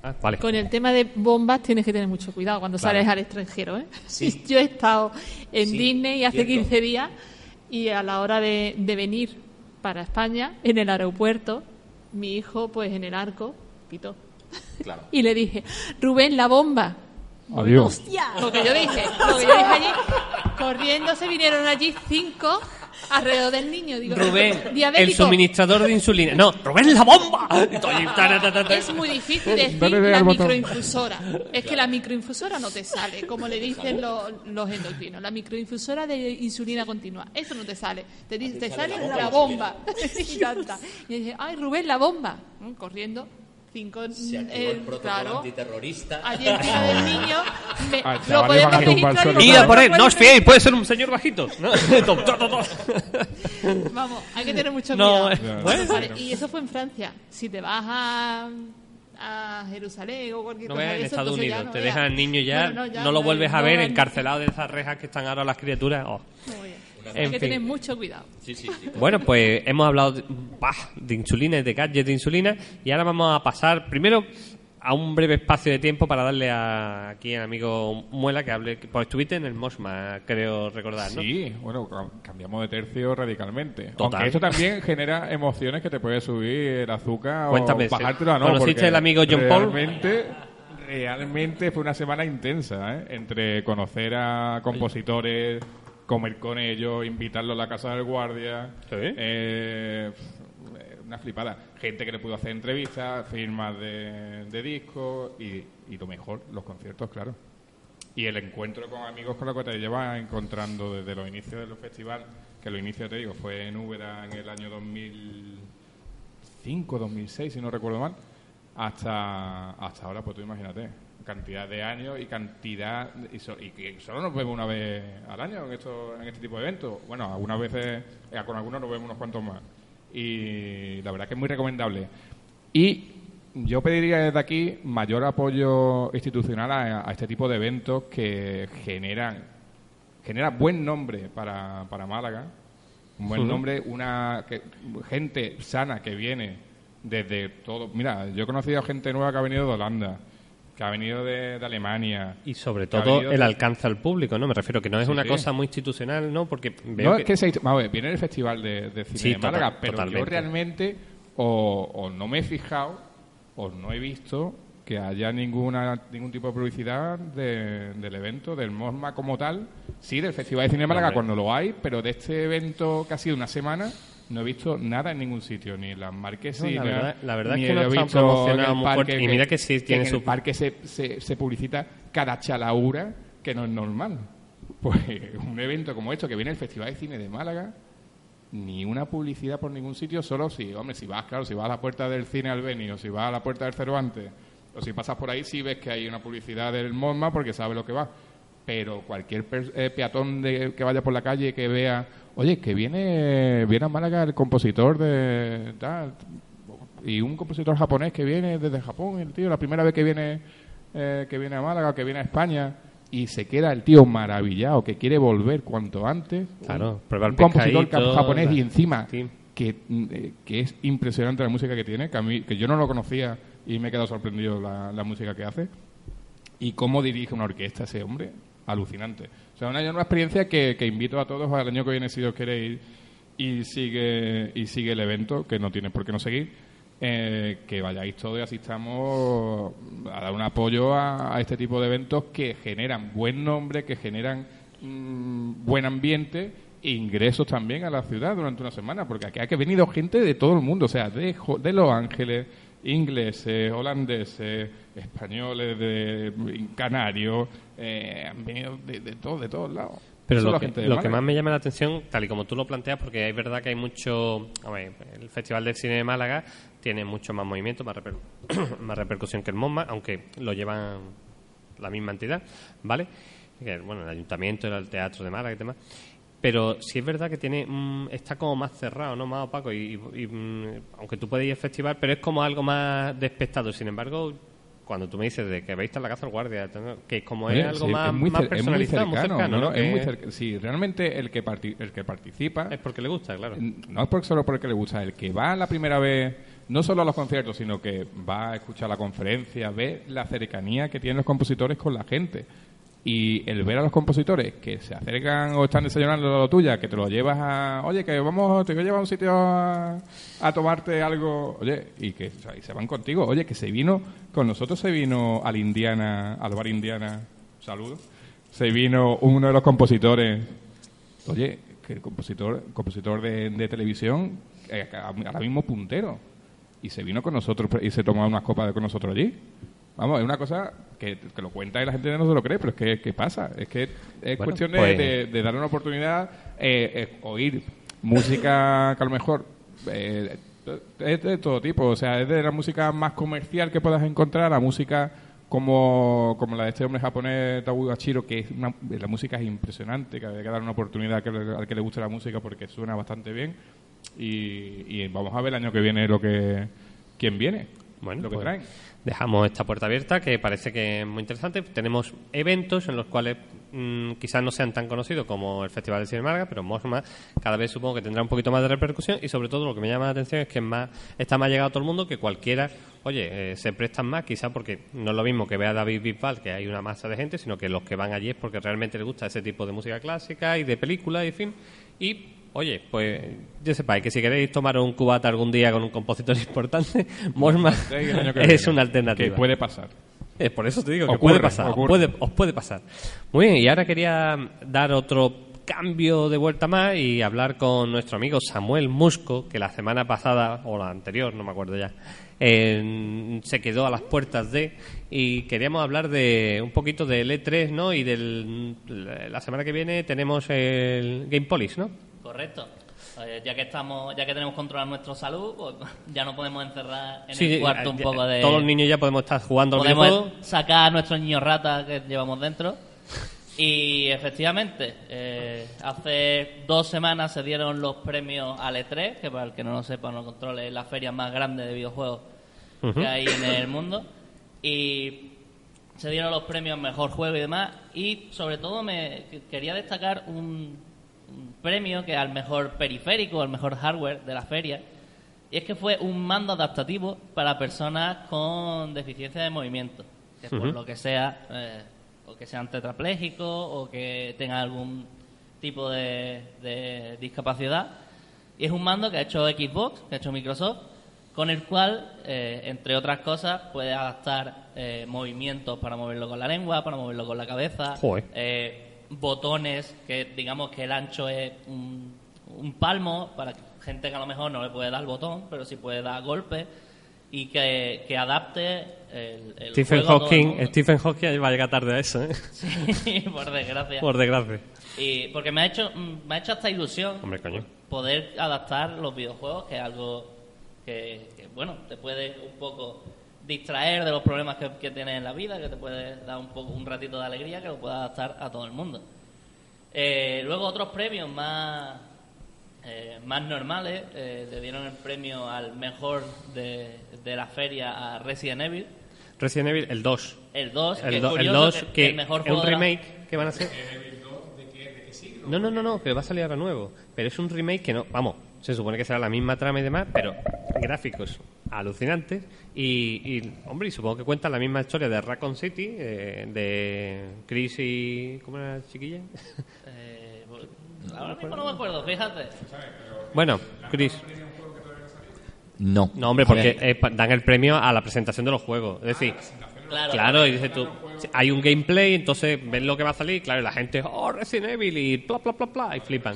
Ah, vale. Con el tema de bombas tienes que tener mucho cuidado cuando Claro. sales al extranjero. ¿eh? Sí. Yo he estado en Sí, Disney hace cierto. 15 días y a la hora de, de venir para España, en el aeropuerto, mi hijo, pues en el arco, pitó. Claro. Y le dije, Rubén, la bomba. Adiós. ¡Hostia! Lo que yo dije, lo que yo dije allí, corriendo se vinieron allí cinco alrededor del niño. Digo, Rubén, el suministrador de insulina. No, Rubén, la bomba. Es muy difícil decir Dale la microinfusora. Es que la microinfusora no te sale, como le dicen los, los endocrinos. La microinfusora de insulina continua. Eso no te sale. Te, dice, te sale la bomba. y ya está. Y dice, ay, Rubén, la bomba. Mm, Corriendo. Cinco. eh, claro. antiterrorista. Allí encima del niño. me- Ah, lo podemos registrar. y lo Mira por él, no os fiéis, puede ser un señor bajito. ¿no? To, to, to, to. Vamos, hay que tener mucho No, cuidado. eh, bueno. Vale, y eso fue en Francia. Si te vas a, a Jerusalén o cualquier No cosa de en eso, Estados ya Unidos, no te veas. dejan al niño ya, Bueno, no, lo vuelves a ver no, encarcelado de esas rejas que están ahora las criaturas. oh. Bien. En Hay que fin. tener mucho cuidado. Bueno, pues hemos hablado de, bah, de insulina y de gadgets de insulina y ahora vamos a pasar primero a un breve espacio de tiempo para darle a, aquí al amigo Muela que hable, pues estuviste en el Mosma, creo recordar, ¿no? Sí, bueno, ca- cambiamos de tercio radicalmente. Total. Aunque eso también genera emociones que te puede subir el azúcar Cuéntame, o bajártelo, ¿no? ¿conociste al amigo John Paul? realmente, Realmente fue una semana intensa, ¿eh? Entre conocer a compositores, comer con ellos, invitarlos a la casa del guardia. Sí. eh, una flipada. Gente que le pudo hacer entrevistas, firmas de, de discos y, y lo mejor, los conciertos, claro. Y el encuentro con amigos con los que te llevas encontrando desde los inicios del festival, que los inicios, te digo, fue en Úbeda en el año 2005, 2006, si no recuerdo mal, hasta, hasta ahora, pues tú imagínate, cantidad de años y cantidad, y, so- y que solo nos vemos una vez al año en, esto, en este tipo de eventos. Bueno, algunas veces, eh, con algunos nos vemos unos cuantos más. Y la verdad que es muy recomendable. Y yo pediría desde aquí mayor apoyo institucional a, a este tipo de eventos que generan genera buen nombre para, para Málaga, un buen nombre, una que- gente sana que viene desde todo. Mira, yo he conocido gente nueva que ha venido de Holanda, que ha venido de, de Alemania. Y sobre todo el de- alcance al público, ¿no? Me refiero que no es Sí, una sí. cosa muy institucional, ¿no? Porque veo No, que... es que se, vamos a ver, viene el Festival de, de Cine Sí, de Málaga, total- pero yo realmente o, o no me he fijado o no he visto que haya ninguna ningún tipo de publicidad de- del evento, del MOSMA como tal. Sí, del Festival de Cine de Málaga cuando lo hay, pero de este evento que ha sido una semana no he visto nada en ningún sitio, ni en las marquesinas, No, la verdad- la verdad es que no he visto en el parque. Y mira que sí tiene en su- el parque se, se, se publicita cada chalaura que no es normal. Pues un evento como esto que viene el Festival de Cine de Málaga, ni una publicidad por ningún sitio, solo si, hombre, si vas, claro, si vas a la puerta del cine Albeni o si vas a la puerta del Cervantes O si pasas por ahí, sí ves que hay una publicidad del MoMA porque sabe lo que va. Pero cualquier eh, peatón de, que vaya por la calle que vea, oye, que viene, viene a Málaga el compositor de tal, y un compositor japonés que viene desde Japón, el tío, la primera vez que viene, eh, que viene a Málaga, que viene a España, y se queda el tío maravillado, que quiere volver cuanto antes. Claro, un, un compositor japonés y encima Sí. que, eh, que es impresionante la música que tiene, que, a mí, que yo no lo conocía y me he quedado sorprendido la, la música que hace. Y cómo dirige una orquesta ese hombre, alucinante. O sea, una, una experiencia que, que invito a todos al año que viene, si Dios quiere, ir y sigue, y sigue el evento, que no tiene por qué no seguir, eh, que vayáis todos y asistamos a dar un apoyo a, este tipo de eventos que generan buen nombre, que generan mm, buen ambiente e ingresos también a la ciudad durante una semana, porque aquí ha venido gente de todo el mundo, o sea, de, de Los Ángeles, ingleses, holandeses, españoles, de canarios, eh, han venido de, de, todo, de todos lados. Pero lo, que, lo que más me llama la atención, tal y como tú lo planteas, porque es verdad que hay mucho. a ver, el Festival del Cine de Málaga tiene mucho más movimiento, más, reper- más repercusión que el MOMA, aunque lo llevan la misma entidad, ¿vale? Bueno, el Ayuntamiento, el Teatro de Málaga y demás. Pero sí es verdad que tiene mm, está como más cerrado, ¿no? Más opaco. Y, y, mm, aunque tú puedes ir al festival, pero es como algo más de espectador. Sin embargo, cuando tú me dices de que veis en la casa del guardia, que como es algo sí, más, es muy, más es muy personalizado, muy cercano, ¿no? ¿no? Es muy Sí, realmente el que, el que participa es porque le gusta, claro. no es por, solo porque le gusta, el que va la primera vez, no solo a los conciertos, sino que va a escuchar la conferencia, ve la cercanía que tienen los compositores con la gente. Y el ver a los compositores que se acercan o están desayunando lo tuya, que te lo llevas a, oye, que vamos, te voy a llevar a un sitio a, a tomarte algo, oye, y que se van contigo, oye, que se vino, con nosotros se vino al Indiana, al bar Indiana, saludo, se vino uno de los compositores Oye, que el compositor, compositor de, de televisión, eh, ahora mismo puntero, y se vino con nosotros y se tomó unas copas con nosotros allí. Vamos, es una cosa que, que lo cuenta y la gente no se lo cree, pero es que, que pasa. Es que es Bueno, cuestión de, pues- de- de darle una oportunidad, eh, eh, oír música que a lo mejor eh, es de todo tipo. O sea, es de la música más comercial que puedas encontrar, la música como, como la de este hombre japonés, Tau Gachiro, que es una- la música es impresionante, que hay que dar una oportunidad a que le- al que le guste la música porque suena bastante bien. Y, y vamos a ver el año que viene lo que quién viene, Bueno, lo que pues, traen. Dejamos esta puerta abierta que parece que es muy interesante. Tenemos eventos en los cuales mm, quizás no sean tan conocidos como el Festival de Cine Málaga, pero Mosma cada vez supongo que tendrá un poquito más de repercusión y sobre todo lo que me llama la atención es que más, está más llegado todo el mundo que cualquiera, oye, eh, se prestan más quizás porque no es lo mismo que vea a David Bisbal, que hay una masa de gente, sino que los que van allí es porque realmente les gusta ese tipo de música clásica y de películas y fin. Y Oye, pues ya sepáis que si queréis tomar un cubata algún día con un compositor importante, Mosma es una alternativa. Que puede pasar. Eh, por eso te digo que Ocurre, puede pasar, os puede, os puede pasar. Muy bien, y ahora quería dar otro cambio de vuelta más y hablar con nuestro amigo Samuel Musco, que la semana pasada, o la anterior, no me acuerdo ya, eh, se quedó a las puertas de, y queríamos hablar de un poquito del E3, ¿no? Y del, la semana que viene tenemos el Game Police, ¿no? Correcto. Eh, ya que estamos, ya que tenemos controlado nuestra salud, pues ya no podemos encerrar en Sí, el cuarto un poco de. Todos los niños ya podemos estar jugando podemos videojuego. sacar a nuestros niños ratas que llevamos dentro. Y efectivamente, eh, hace dos semanas se dieron los premios al E3, que para el que no lo sepa, no lo controle, es la feria más grande de videojuegos que hay en el mundo. Y se dieron los premios Mejor Juego y demás. Y sobre todo me que- quería destacar un premio que al mejor periférico, al mejor hardware de la feria. Y es que fue un mando adaptativo para personas con deficiencia de movimiento. Que por lo que sea, eh, o que sean tetraplégicos o que tengan algún tipo de, de discapacidad. Y es un mando que ha hecho Xbox, que ha hecho Microsoft, con el cual, eh, entre otras cosas, puedes adaptar eh, movimientos para moverlo con la lengua, para moverlo con la cabeza, eh, botones que digamos que el ancho es un, un palmo para gente que a lo mejor no le puede dar el botón, pero sí puede dar golpes y que, que adapte el, el Stephen juego el Hawking. Stephen Hawking va a llegar tarde a eso, ¿eh? Sí, por desgracia. Por desgracia. Y porque me ha hecho me ha hecho hasta ilusión Hombre, coño. poder adaptar los videojuegos, que es algo que, que, bueno, te puede un poco distraer de los problemas que, que tienes en la vida, que te puede dar un poco un ratito de alegría, que lo pueda adaptar a todo el mundo. Eh, luego otros premios más eh, más normales eh, le dieron el premio al mejor de, de la feria a Resident Evil, Resident Evil, el 2. el 2, que El, el curioso 2, que el mejor es juego un de la- remake que van a hacer. No, no, no, no, que va a salir ahora nuevo. Pero es un remake que no, vamos, se supone que será la misma trama y demás, pero gráficos alucinantes. Y, y, hombre, y supongo que cuenta la misma historia de Raccoon City, eh, de Chris y. ¿Cómo era la chiquilla? Eh, ahora mismo no me acuerdo, fíjate. bueno, Chris. No. No, hombre, porque eh, pa- dan el premio a la presentación de los juegos. Es decir, Claro, claro, y dices tú, hay un gameplay, entonces ves lo que va a salir, claro, y la gente, oh, Resident Evil, y bla, bla, bla, bla, y flipan.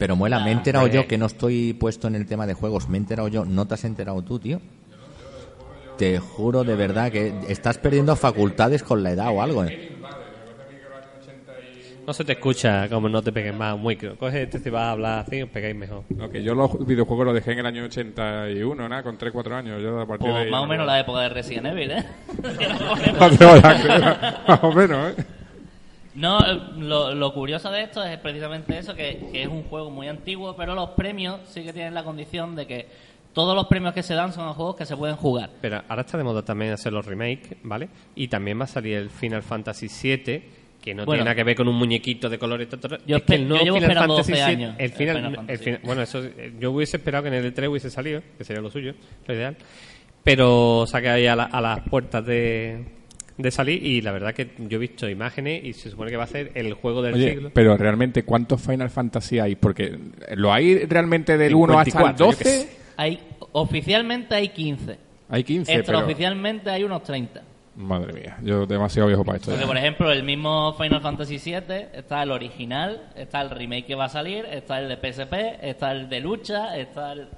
Pero muela, me he enterado yo que no estoy puesto en el tema de juegos. Me he enterado yo. ¿No te has enterado tú, tío? Te juro de verdad que estás perdiendo facultades con la edad o algo, ¿eh? No se te escucha, como no te pegues más un micro. Coge este si vas a hablar así, os pegáis mejor. Que yo los videojuegos los dejé en el año 81, ¿no? Con 3-4 años. Yo a partir de Pues ahí más o no- menos la época de Resident Evil, ¿eh? más o menos, ¿eh? No, lo, lo curioso de esto es precisamente eso, que, que es un juego muy antiguo, pero los premios sí que tienen la condición de que todos los premios que se dan son a juegos que se pueden jugar. Pero ahora está de moda también hacer los remakes, ¿vale? Y también va a salir el Final Fantasy VII, que no Bueno. tiene nada que ver con un muñequito de colores. Yo es que el yo nuevo llevo Final esperando Fantasy 12 VII, años el el final, el bueno, eso eh, yo hubiese esperado que en el E3 hubiese salido, que sería lo suyo, lo ideal. Pero saqué ahí a, la- a las puertas de, de salir y la verdad que yo he visto imágenes y se supone que va a ser el juego del Oye, siglo. pero realmente, ¿cuántos Final Fantasy hay? Porque ¿lo hay realmente del 1 hasta el 54, yo qué 12? sé. Hay Oficialmente hay 15. Hay 15, pero... Extraoficialmente hay unos 30. Madre mía, yo demasiado viejo para esto. Porque, ya. por ejemplo, el mismo Final Fantasy VII está el original, está el remake que va a salir, está el de PSP, está el de lucha, está el...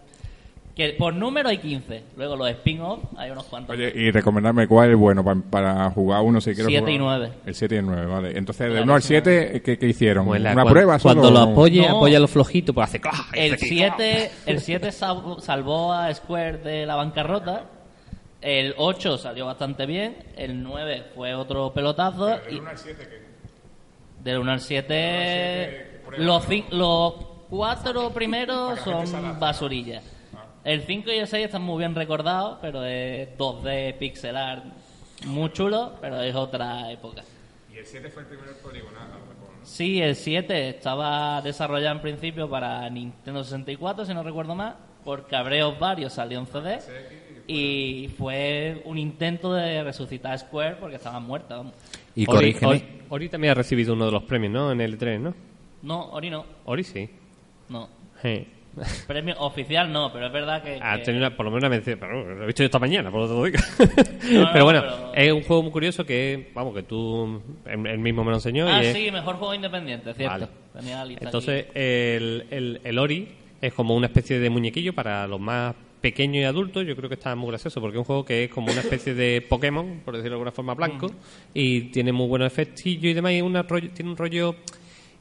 Que por número hay 15. Luego los spin-off hay unos cuantos. Oye, y recomendarme cuál es bueno pa- para, jugar uno si quiero Siete jugar. y nueve. El 7 y el 9, vale. Entonces, de Claro, 1 al sí. 7, ¿qué, qué hicieron? Pues la- ¿Una cuan- prueba? Cuando solo? lo apoye, No. apoya lo flojito, pues hace El hace aquí, 7, el 7 salvó, a Square de la bancarrota. El 8 salió bastante bien. El 9 fue otro pelotazo. y Del 1 al 7, los, cin- los cuatro primeros son basurillas. El 5 y el 6 están muy bien recordados, pero es 2D pixel art muy chulo, pero es otra época. Y el 7 fue el primer poligonal. Sí, el 7 estaba desarrollado en principio para Nintendo 64, si no recuerdo mal, por cabreos varios salió en CD y fue un intento de resucitar a Square porque estaban muertas. vamos. Y Ori. Ori- Ori también ha recibido uno de los premios, ¿no? En el 3, ¿no? No, Ori no, Ori sí. no. Sí. Premio oficial no, pero es verdad que... Ha que- tenido una- por lo menos una mención. Pero lo he visto yo esta mañana, por lo lo digo. No, no, pero bueno, pero- es un juego muy curioso que, vamos, que tú él, mismo me lo enseñó. Ah, y es- sí, mejor juego independiente, cierto. Vale. Tenía lista Entonces, el, el, el Ori es como una especie de muñequillo para los más pequeños y adultos. Yo creo que está muy gracioso porque es un juego que es como una especie de Pokémon, por decirlo de alguna forma, blanco. Y tiene muy buenos efectillos y demás. Y una rollo, tiene un rollo.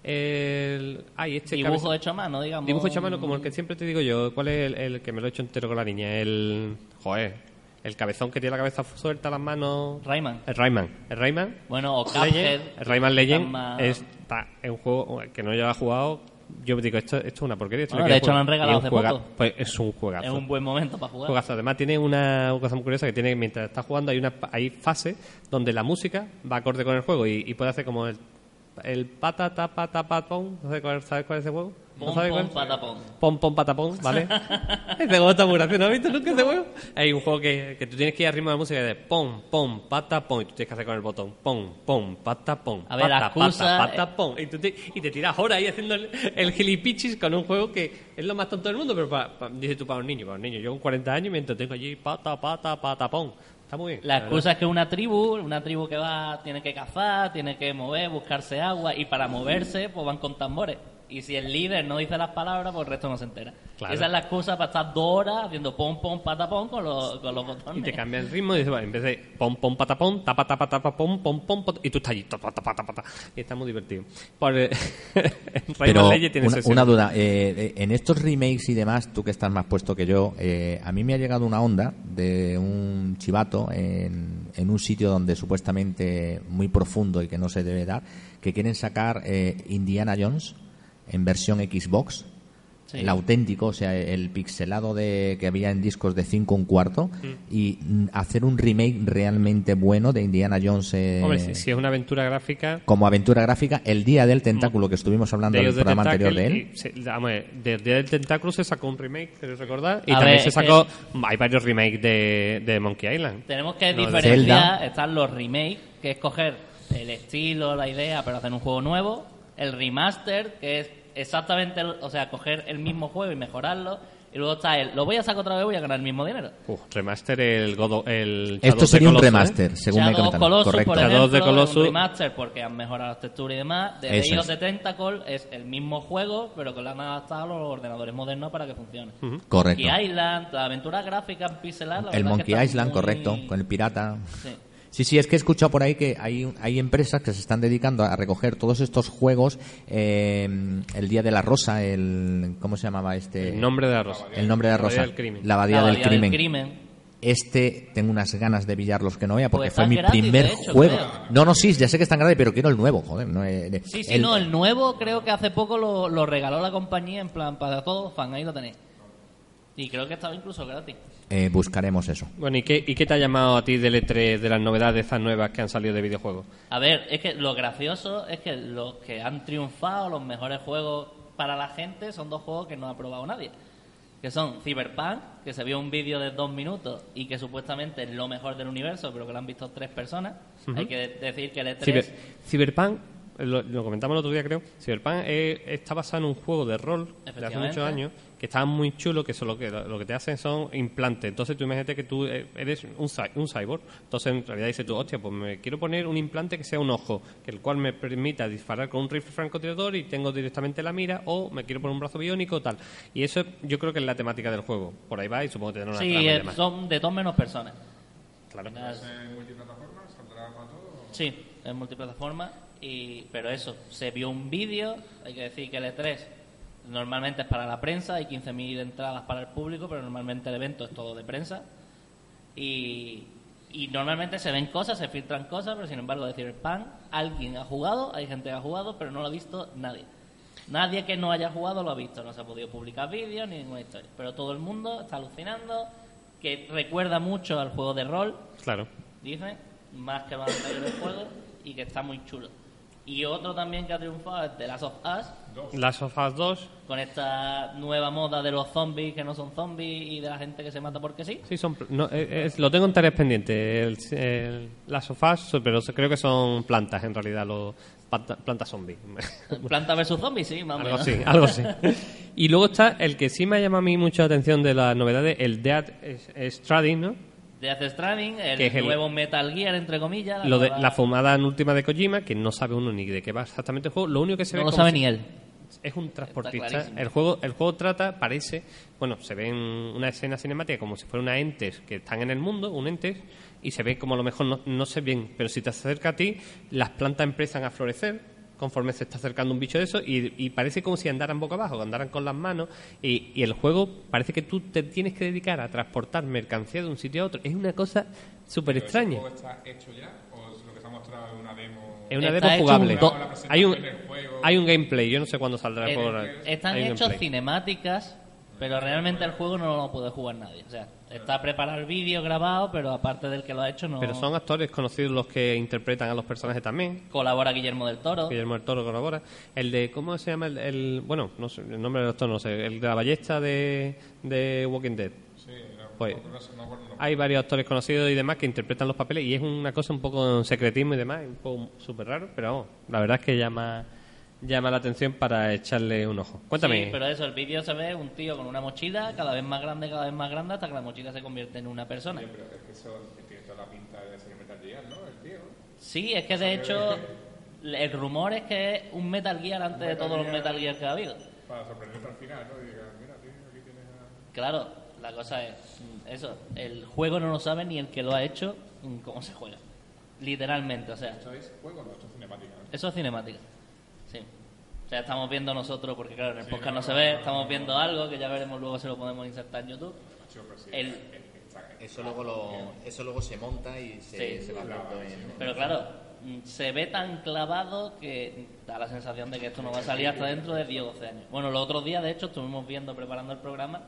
El, ay, este Dibujo cabeza- hecho a mano, digamos. Dibujo hecho a mano, como el que siempre te digo yo. ¿Cuál es el, el que me lo he hecho entero con la niña? El. Joder. El cabezón que tiene la cabeza suelta, las manos. Rayman. El Rayman. El Rayman. Bueno, o Legend, Cuphead. el Rayman Legend está en un juego que no haya jugado. Yo digo, esto, esto es una porquería. esto Bueno, no de hecho, lo han regalado hace juega- poco. Pues es un juegazo. Es un buen momento para jugar. Juegazo. Además tiene una cosa muy curiosa que tiene mientras estás jugando hay una hay fases donde la música va acorde con el juego y, y puede hacer como el el pata tapa tapa pom. ¿No sabes cuál, ¿Sabes cuál es ese juego? ¿No Pom, sabes pom, patapón. Pom, pom, patapón, ¿vale? ese juego está muy gracioso, ¿no has visto nunca ese juego? Hay un juego que, que tú tienes que ir al ritmo de música de pom, pom, pata, pom, y tú tienes que hacer con el botón pom, pom, pata, pom, A ver, la pata, excusa, pata, pata, pom. Y, tú te, y te tiras horas ahí haciendo el, el gilipichis con un juego que es lo más tonto del mundo, pero para, para- dices tú para un niño, para un niño. Yo con 40 años mientras tengo allí pata, pata, pata, pom. Está muy bien. La excusa es que una tribu, una tribu que va, tiene que cazar, tiene que mover, buscarse agua y para moverse pues van con tambores. Y si el líder no dice las palabras, pues el resto no se entera. Claro. Esa es la excusa para estar dos horas haciendo pom, pom, patapom con los, con los botones. Y te cambia el ritmo y dices, bueno, en vez de pom, pom, patapom, tapa, tapa, tapa, pom, pom, pom, y tú estás allí, tapa, tapa, tapa, tapa. Y está muy divertido. Por, eh, Rayman Pero tiene una, una duda, eh, eh, en estos remakes y demás, tú que estás más puesto que yo, eh, a mí me ha llegado una onda de un chivato en, en un sitio donde supuestamente muy profundo y que no se debe dar, que quieren sacar eh, Indiana Jones en versión Xbox, Sí. el auténtico, o sea, el pixelado de que había en discos de 5 un cuarto, y mm, hacer un remake realmente bueno de Indiana Jones eh, Hombre, si, si es una aventura gráfica, como aventura gráfica, el día del tentáculo que estuvimos hablando en el programa anterior de él. del Día del Tentáculo se sacó un remake, ¿queréis recordar? Y A también ver, se sacó, hay varios remakes de, de Monkey Island. Tenemos que No, diferenciar, Zelda. están los remakes, que es coger el estilo, la idea, pero hacer un juego nuevo, el remaster, que es exactamente, el- o sea, coger el mismo juego y mejorarlo, y luego está el, lo voy a sacar otra vez, voy a ganar el mismo dinero. Uf, remaster el God, el Esto Shadow sería of un the Colossus, ¿eh? remaster, según me Shadow of comentan. Colossus, Correcto. por ejemplo, es Colossus. un remaster porque han mejorado las texturas y demás. De Eso Day of es. the Tentacle es el mismo juego, pero que lo han adaptado a los ordenadores modernos para que funcione. Correcto. Monkey Island, la aventura gráfica en pixelar, la El verdad es que Monkey Island, muy- correcto, con el pirata. Sí. Sí, sí, es que he escuchado por ahí que hay, hay empresas que se están dedicando a recoger todos estos juegos. eh, el Día de la Rosa, el. ¿Cómo se llamaba este? El nombre de la rosa. El nombre de la La Abadía Rosa. del Crimen. La Abadía La del Crimen. Crimen. Este tengo unas ganas de pillarlos que no vea porque Pues fue mi gratis, primer hecho, juego. creo. No, no, sí, ya sé que están gratis, pero quiero el nuevo, joder. No, eh, Sí, sí, el- no, el nuevo creo que hace poco lo, lo regaló la compañía en plan para todos los fans, ahí lo tenéis. Y creo que estaba incluso gratis. Eh, buscaremos eso. Bueno, ¿y qué, ¿y qué te ha llamado a ti del E3 de las novedades esas nuevas que han salido de videojuegos? A ver, es que lo gracioso es que los que han triunfado, los mejores juegos para la gente, son dos juegos que no ha probado nadie. Que son Cyberpunk, que se vio un vídeo de dos minutos y que supuestamente es lo mejor del universo, pero que lo han visto tres personas. Hay que de- decir que el E3... Ciber- Cyberpunk, lo, lo comentamos el otro día creo, Cyberpunk eh, está basado en un juego de rol de hace muchos años que está muy chulo, que eso lo que, lo que te hacen son implantes. Entonces tú imagínate que tú eh, eres un, un cyborg. Entonces en realidad dices tú, hostia, pues me quiero poner un implante que sea un ojo, que el cual me permita disparar con un rifle francotirador y tengo directamente la mira, o me quiero poner un brazo biónico tal. Y eso yo creo que es la temática del juego. Por ahí va y supongo que tendrá una Sí, trama y eh, demás. son de dos menos personas. Claro. Sí, es multiplataforma, y, pero eso, se vio un vídeo, hay que decir que el E3 normalmente es para la prensa, hay 15.000 entradas para el público, pero normalmente el evento es todo de prensa. Y, y normalmente se ven cosas, se filtran cosas, pero sin embargo de Cyberpunk alguien ha jugado, hay gente que ha jugado, pero no lo ha visto nadie. Nadie que no haya jugado lo ha visto, no se ha podido publicar vídeos ni ninguna historia. Pero todo el mundo está alucinando, que recuerda mucho al juego de rol, Claro. dice, más que los anteriores juegos y que está muy chulo. Y otro también que ha triunfado es The Last of Us, Last of Us 2 con esta nueva moda de los zombies que no son zombies y de la gente que se mata porque sí. Sí, son, no, eh, es- lo tengo en tareas pendientes. El, el- las sofás, pero creo que son plantas en realidad, los planta- plantas zombies. Planta versus zombies, sí, más algo así, algo así. Y luego está el que sí me llama a mí mucha atención de las novedades, el Dead Strading, ¿no? Death Stranding, el, Que es el- nuevo Metal Gear, entre comillas. Lo de la fumada última de Kojima, que no sabe uno ni de qué va exactamente el juego. Lo único que se No ve lo sabe si- ni él. es un transportista. El juego, el juego trata, parece, bueno, se ve en una escena cinemática como si fuera una entes que están en el mundo, un entes, y se ve como a lo mejor no, no se ven, pero si te acerca a ti, las plantas empiezan a florecer conforme se está acercando un bicho de eso y, y parece como si andaran boca abajo, que andaran con las manos y, y el juego parece que tú te tienes que dedicar a transportar mercancía de un sitio a otro. Es una cosa súper extraña. ¿El juego está hecho ya o es lo que se ha mostrado es una demo? Es una Está demo hecho jugable. un Hay un, hay un gameplay, yo no sé cuándo saldrá el Eh, juego. Están hechos cinemáticas, pero realmente el juego no lo puede jugar nadie. O sea, está preparado el vídeo grabado, pero aparte del que lo ha hecho, no. Pero son actores conocidos los que interpretan a los personajes también. Colabora Guillermo del Toro. Guillermo del Toro colabora. El de, ¿cómo se llama? El, el- bueno, no sé, el nombre del actor no sé. El de la ballesta de, de Walking Dead. Pues, hay varios actores conocidos y demás que interpretan los papeles y es una cosa un poco en secretismo y demás, un poco súper raro, pero vamos, la verdad es que llama llama la atención para echarle un ojo. Cuéntame. Sí, pero eso, el vídeo se ve un tío con una mochila cada vez más grande, cada vez más grande, hasta que la mochila se convierte en una persona. Pero es que eso tiene toda la pinta de ser Metal Gear, ¿no? El tío. Sí, es que de hecho El rumor es que es un Metal Gear antes de todos los Metal Gear que ha habido. Para sorprenderte al final, ¿no? Y digas, mira, tío, aquí tienes a... Claro, la cosa es mm, eso. El juego no lo sabe ni el que lo ha hecho mm, cómo se juega. Literalmente, o sea, ¿Esto es juego o no? Esto es cinemática, ¿no? eso es cinemática. Sí. Sea, estamos viendo nosotros, porque claro, en el podcast no se ve, estamos viendo algo que ya veremos luego si lo podemos insertar en YouTube. El, Eso luego, lo, eso luego se monta y se, Sí. se va viendo en... Pero claro, se ve tan clavado que da la sensación de que esto no va a salir hasta dentro de 10 o 12 años. Bueno, los otros días, de hecho, estuvimos viendo, preparando el programa,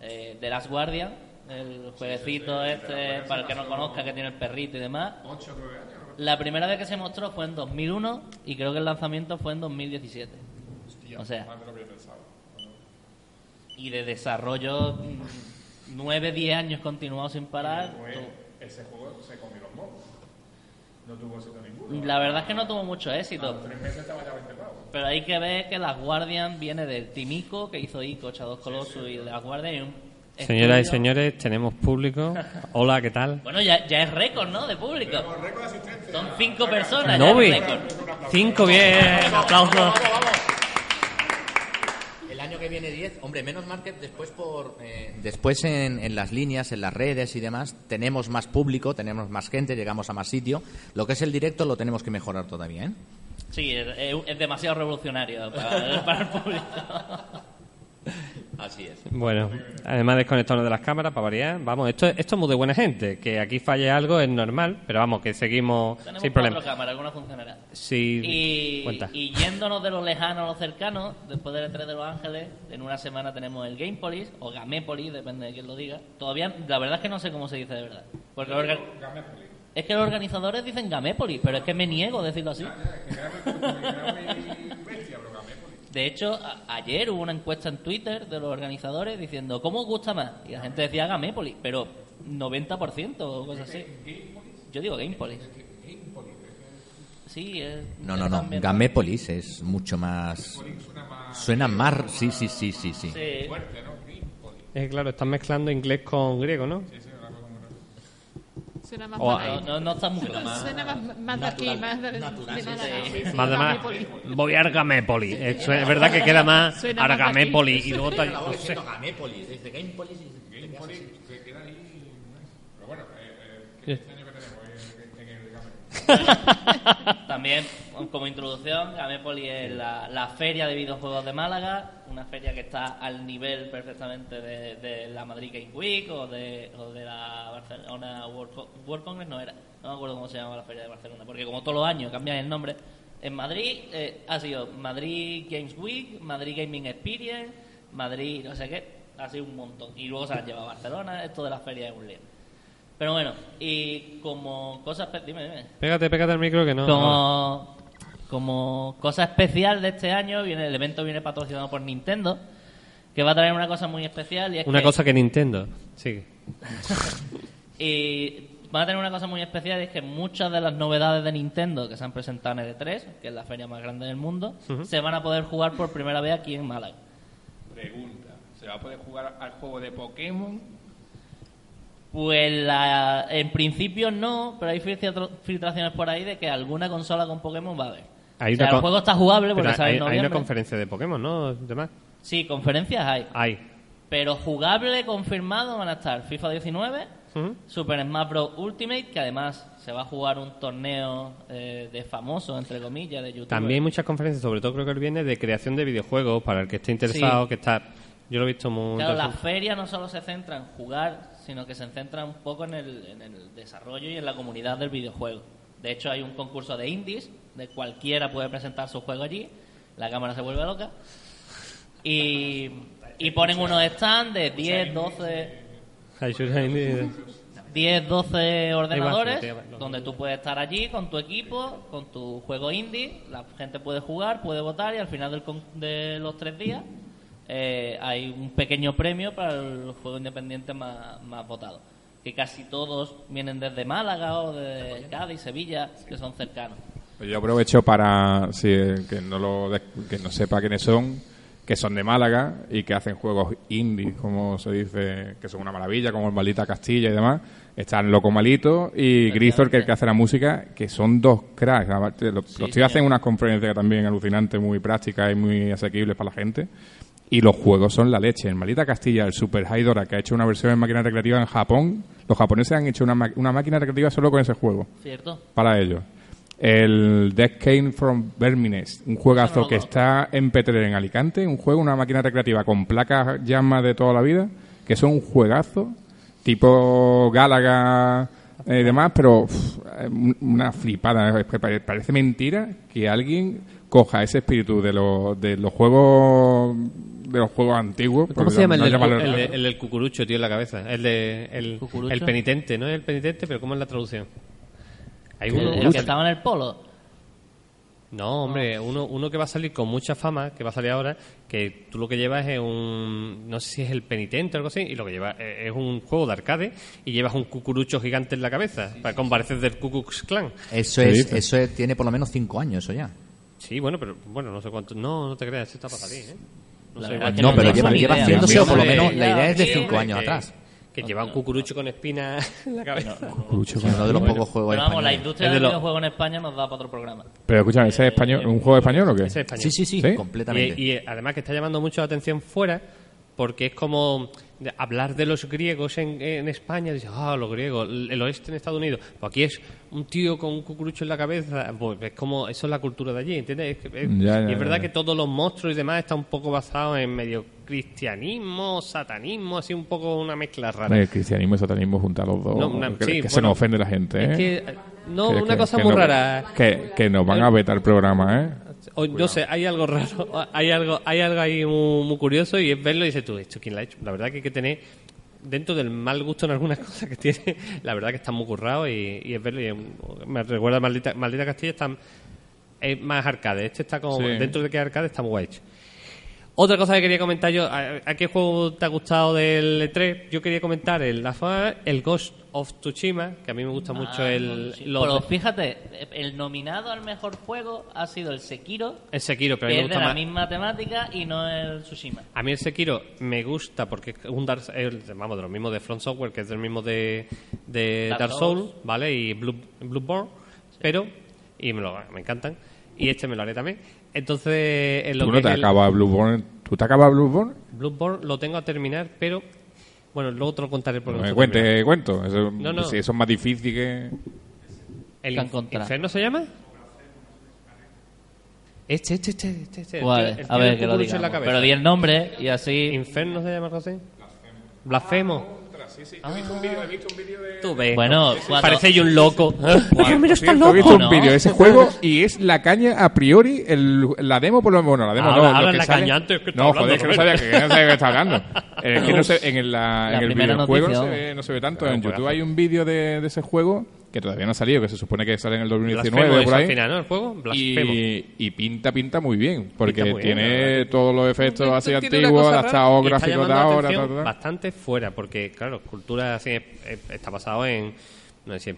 eh, The Last Guardian, el jueguecito este, para el que no conozca, que tiene el perrito y demás. ¿Ocho o nueve años? La primera vez que se mostró fue en 2001 y creo que el lanzamiento fue en 2017. O sea, Más de lo que yo pensaba. y de desarrollo 9-10 años continuado sin parar. Pues, tú- ese juego se comió los mocos. No tuvo éxito ninguno. La verdad es que no tuvo mucho éxito. Tres meses estaba ya 20 pavos. Pero hay que ver que las Guardian viene del Timico, que hizo Ico, Shadow Colossus y de las Guardian. y un Señoras y señores, tenemos público. Hola, ¿qué tal? Bueno, ya, ya es récord, ¿no? De público. Son cinco personas, Novi. ya es récord. Cinco, bien, aplausos. Viene 10, hombre, menos que después por eh, después en, en las líneas, en las redes y demás, tenemos más público, tenemos más gente, llegamos a más sitio. Lo que es el directo lo tenemos que mejorar todavía, ¿eh? Sí, es, es- es demasiado revolucionario para, para el público. Así es. Bueno, además desconectarnos de las cámaras para variar. Vamos, esto, esto es muy de buena gente. Que aquí falle algo es normal, pero vamos, que seguimos Tenemos sin problema. cámaras, alguna funcionará. Sí, Y, cuenta. y yéndonos de lo lejano a lo cercano, después del E3 de Los Ángeles, en una semana tenemos el Gamepolis, o Gamepolis, depende de quién lo diga. Todavía, la verdad es que no sé cómo se dice de verdad. Porque los orga- es que los organizadores dicen Gamepolis, pero es que me niego a decirlo así. De hecho, ayer hubo una encuesta en Twitter de los organizadores diciendo ¿cómo os gusta más? Y la gente decía Gamepolis, pero 90% o cosas así. Yo digo Gamepolis. Sí, es, No, no, no. también- Gamépolis es mucho más. Suena más. Sí, sí, sí, sí, sí. Sí. Es que, claro, están mezclando inglés con griego, ¿no? Suena más O-. No, no, no está muy claro. Suena más, más de aquí, más de, de Málaga. Sí, sí, Más de más. Gamépolis. Voy a Argamépoli. Es, verdad que queda más Suena más Argamépoli. aquí. Y luego tal- no sé. Gamépolis. Dice Gamepolis y Gamepolis se queda ahí. Pero bueno, eh, eh, este año que tenemos Game. También, como introducción, Gamepoli es la, la feria de videojuegos de Málaga, una feria que está al nivel perfectamente de, de la Madrid Game Week o de, o de la Barcelona World, World Congress, no era, no me acuerdo cómo se llama la feria de Barcelona, porque como todos los años cambian el nombre. En Madrid eh, ha sido Madrid Games Week, Madrid Gaming Experience, Madrid no sé qué, ha sido un montón. Y luego se han llevado a Barcelona, esto de la feria es un lío. Pero bueno, y como cosas... Dime, dime. Pégate, pégate al micro que no. Como, como cosa especial de este año, viene el evento viene patrocinado por Nintendo, que va a traer una cosa muy especial y es Una que, cosa que Nintendo. Sigue. y va a tener una cosa muy especial y es que muchas de las novedades de Nintendo que se han presentado en E3, que es la feria más grande del mundo, se van a poder jugar por primera vez aquí en Málaga. Pregunta: ¿se va a poder jugar al juego de Pokémon? Pues la- en principio no, pero hay filtraciones por ahí de que alguna consola con Pokémon va a haber. Hay O sea, una el juego está jugable porque sale hay, en hay una noviembre. conferencia de Pokémon, ¿no? Demás. Sí, conferencias hay. Hay. Pero jugable, confirmado, van a estar FIFA 19, Ujú. Super Smash Bros. Ultimate, que además se va a jugar un torneo eh, de famosos, entre comillas, de YouTube. También hay muchas conferencias, sobre todo creo que el viernes, de creación de videojuegos para el que esté interesado, Sí. que está... Yo lo he visto muy Claro, la interesante. feria no solo se centra en jugar, sino que se centra un poco en el, en el desarrollo y en la comunidad del videojuego. De hecho, hay un concurso de indies, de cualquiera puede presentar su juego allí, la cámara se vuelve loca, y, y ponen unos stands de 10, 12... Hay shooters indie- 10, 12 ordenadores donde tú puedes estar allí con tu equipo, con tu juego indie, la gente puede jugar, puede votar y al final del con- de los tres días eh, hay un pequeño premio para el juego independiente más, más votado. Que casi todos vienen desde Málaga o de Cádiz, Sevilla, que son cercanos. Yo aprovecho para, si el que no lo que no sepa quiénes son, que son de Málaga y que hacen juegos indie, como se dice, que son una maravilla, como el Maldita Castilla y demás. Están Loco Malito y Grisor, que es el que hace la música, que son dos cracks. Los, los tíos hacen unas conferencias también alucinantes, muy prácticas y muy asequibles para la gente. Y los juegos son la leche. En Maldita Castilla, el Super Hydora, que ha hecho una versión en máquina recreativa en Japón, los japoneses han hecho una, una máquina recreativa solo con ese juego ¿Cierto? para ellos. El Death Came from Vermines, un juegazo No, no, que está en Peter en Alicante, un juego, una máquina recreativa con placas llama de toda la vida, que son un juegazo, tipo Gálaga eh, y demás, pero uf, eh, un- una flipada. Es que pare- Parece mentira que alguien coja ese espíritu de, los de los juegos de los juegos antiguos. ¿Cómo se llama el, del- el, el del cucurucho, tío, en la cabeza? El de el, el penitente, no es el penitente, pero ¿cómo es la traducción? Hay uno, que estaba en el polo. No, hombre, uno, uno que va a salir con mucha fama, que va a salir ahora, que tú lo que llevas es un... No sé si es el penitente o algo así, y lo que llevas es es un juego de arcade y llevas un cucurucho gigante en la cabeza, para comparecer del Ku Klux Klan. Eso ¿Qué es, eso es- tiene por lo menos cinco años, eso ya. Sí, bueno, pero bueno, no sé cuánto... No, no te creas, esto está para salir, ¿eh? No sé No, no pero lleva, lleva haciéndose, o por lo menos la idea es de cinco años que- atrás. Que lleva un cucurucho con espina en la cabeza. Uno de los pocos juegos Pero vamos, la españoles. industria Es de del lo- videojuego en España nos da para otro programa. Pero escúchame, ¿ese es español, un juego español o qué? Ese es español. Sí, sí, sí, ¿Sí? completamente. Y, y, eh, además que está llamando mucho la atención fuera porque es como hablar de los griegos en, en España, dices, ah, los griegos, el oeste en Estados Unidos. Pues aquí es un tío con un cucurucho en la cabeza, pues es como, eso es la cultura de allí, ¿entiendes? Es que- es- Ya, ya, y es verdad ya. que todos los monstruos y demás están un poco basados en medio cristianismo, satanismo, así un poco una mezcla rara. El cristianismo y satanismo juntar los dos. No, una- que sí, que se nos ofende la gente, ¿eh? Es que, no, Que- una cosa muy rara. Que, que nos van a vetar el programa, ¿eh? O, no sé, hay algo raro, hay algo, hay algo ahí muy, muy curioso y es verlo y dices tú, ¿esto quién lo ha hecho? La verdad que hay que tener, dentro del mal gusto en algunas cosas que tiene, la verdad que está muy currado y, y es verlo y es- me recuerda a Maldita, Maldita Castilla, está, es más arcade, este está como, Sí. dentro de que arcade está muy guay hecho. Otra cosa que quería comentar yo, ¿a, a qué juego te ha gustado del E3? Yo quería comentar el, el Ghost of Tsushima, que a mí me gusta mucho Ah, el, sí. los Pero fíjate, el nominado al mejor juego ha sido el Sekiro, el Sekiro, pero a mí me es de gusta la misma temática y no el Tsushima. A mí el Sekiro me gusta porque es un Dark, el- vamos, de los mismos de Front Software, que es del mismo de, de Dark Dark, Souls, Souls. ¿vale? Y Blue, Bloodborne, pero, y me, lo, me encantan, y este me lo haré también. Entonces, en lo ¿Tú que no te es el- acabas Blueborn? ¿Tú te acabas Blueborn? Bloodborne lo tengo a terminar, pero, bueno, luego te lo contaré porque No me terminado. cuente, cuento. Eso, No, no. Si eso es más difícil que... ¿El Que han Inf- encontrado. Inferno se llama? Este, este, este, este, este. el Vale, tío- el a ver que lo digamos. Pero di el nombre y así... ¿Inferno se llama algo así? Blasfemo. Tú ves. Bueno, cuando- Parece yo un loco. Hombre, está He loco. visto un vídeo de ese juego y es la caña a priori, el, la demo por lo menos, bueno, la demo Ahora- no, lo que la sale- caña antes que está No, hablando, joder, que no sabía Roberto. que, que no sabía que estaba hablando. Eh, Es que no se, en el, la- La en el primera videojuego no se, noticia, ve, no se ve tanto. Claro, en YouTube juegazo. hay un vídeo de, de ese juego que todavía no ha salido, que se supone que sale en el 2019 Blasfemo por ahí. al final, ¿no? El juego. Blasfemo. Y, y pinta, pinta muy bien, porque muy tiene todos los efectos así antiguos, está gráficos de ahora. ta, ta, ta. Bastante fuera, porque, claro, cultura así es- es- está basado en. No sé si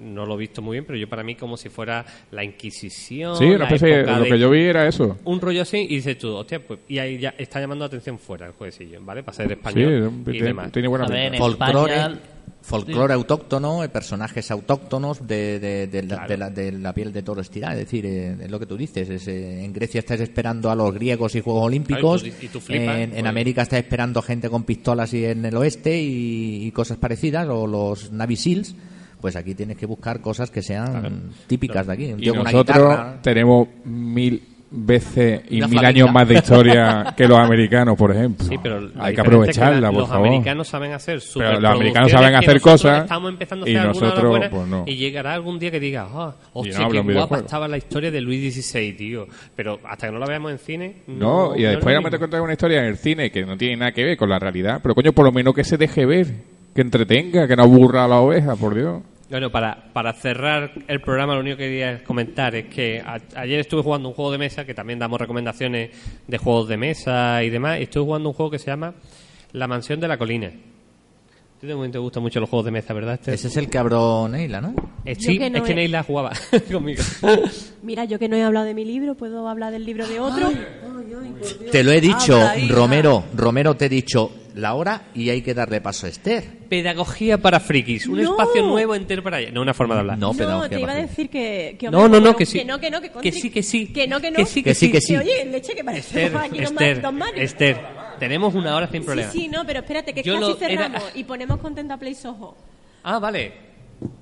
no lo he visto muy bien, pero yo para mí como si fuera la Inquisición. Sí, una la especie lo de- que yo vi era eso. Un rollo así y dices tú, hostia, pues. Y ahí ya está llamando la atención fuera el jueguecillo, ¿vale? Para ser Sí, español y tiene, demás. tiene buena A ver, en España- folclore autóctono, eh, personajes autóctonos de, de- de la, de la- de la piel de toro estirada. Es decir, eh, es lo que tú dices. es, eh, en Grecia estás esperando a los griegos y Juegos Olímpicos. Claro, y tú- y tú flipas, en, en pues. América estás esperando gente con pistolas y en el oeste y, y cosas parecidas. O los Navy Seals. Pues aquí tienes que buscar cosas que sean típicas de aquí. Un Y tío con una nosotros guitarra. tenemos mil veces y Una mil años más de historia que los americanos, por ejemplo. Sí, pero Hay que es aprovecharla, la- por los favor. americanos saben hacer Pero los americanos saben hacer cosas Estamos empezando a y hacer las nosotros, buenas, pues, no. Y llegará algún día que diga, ah, hostia, hablan qué guapa estaba la historia de Luis XVI, tío. Pero hasta que no la veamos en cine. No, y es después lo me te contar una historia en el cine que no tiene nada que ver con la realidad, pero coño, por lo menos que se deje ver, que entretenga, que no aburra a la oveja, por Dios. Bueno, para, para cerrar el programa, lo único que quería comentar es que a- ayer estuve jugando un juego de mesa, que también damos recomendaciones de juegos de mesa y demás, y estuve jugando un juego que se llama La Mansión de la Colina. A ti de momento te gustan mucho los juegos de mesa, ¿verdad? Este? Ese es el que abrió Neila, ¿no? Eh, sí, que no es que Neila jugaba conmigo. Mira, yo que no he hablado de mi libro, ¿puedo hablar del libro de otro? ay. Te lo he dicho, Habla. Romero. Romero, te he dicho la hora y hay que darle paso a Esther. Pedagogía para frikis. Un No. espacio nuevo entero para ella. No una forma de hablar. No, No, pedagogía te iba a decir que, que No, no, no, que sí. Que no, que no, que, Que sí, que sí. Que no, que no. Que sí, Que sí, que sí. oye, leche, que parece Esther, aquí dos Esther. Esther, tenemos una hora sin problema. Sí, sí, no, pero espérate, que Yo casi lo- era- cerramos y ponemos contenta Play Soho. Ah, vale.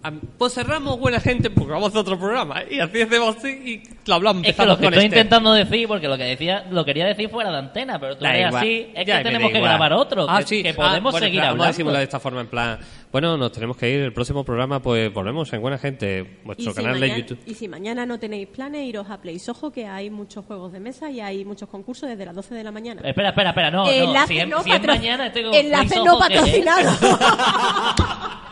Ah, Pues cerramos, buena gente, porque vamos a otro programa. ¿eh? Y así hacemos así y lo hablamos. Es que lo que con estoy Esther. intentando decir, porque lo que decía, lo quería decir fuera de antena, pero tú así, es Ya que tenemos que grabar otro, Ah, que, sí. que Ah, podemos bueno, seguir claro, Vamos a hablando. disimular de esta forma, en plan... Bueno, nos tenemos que ir. El próximo programa, pues volvemos en Buena Gente, vuestro si, canal mañana, de YouTube. y si mañana no tenéis planes, iros a Play Soho, que hay muchos juegos de mesa y hay muchos concursos desde las 12 de la mañana. Espera, espera, espera, no, no, Enlace si es, no si es mañana estoy con Enlace Play no patrocinado.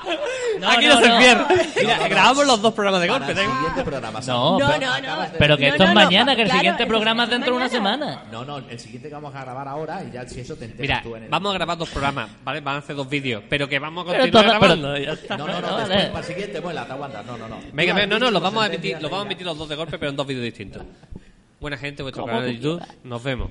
No, Aquí no, no, se no. pierde. Mira, grabamos los dos programas de golpe. el siguiente programa. No, No, pero, no, no. pero que No, esto no, es no. mañana, que el Claro, siguiente programa es dentro de una semana. No, no, el siguiente que vamos a grabar ahora y ya si eso te enteras Mira, tú en el... vamos a grabar dos programas, ¿vale? Van a hacer dos vídeos, pero que vamos a Pero continuar todo- grabando. pero- ya está. No, no, no, después, para el siguiente, vuela, te aguantas. No, no, no. Venga, venga, no, no, los vamos a emitir, los vamos a emitir los dos de golpe, pero en dos vídeos distintos. Buena gente, vuestro canal de YouTube. Nos vemos.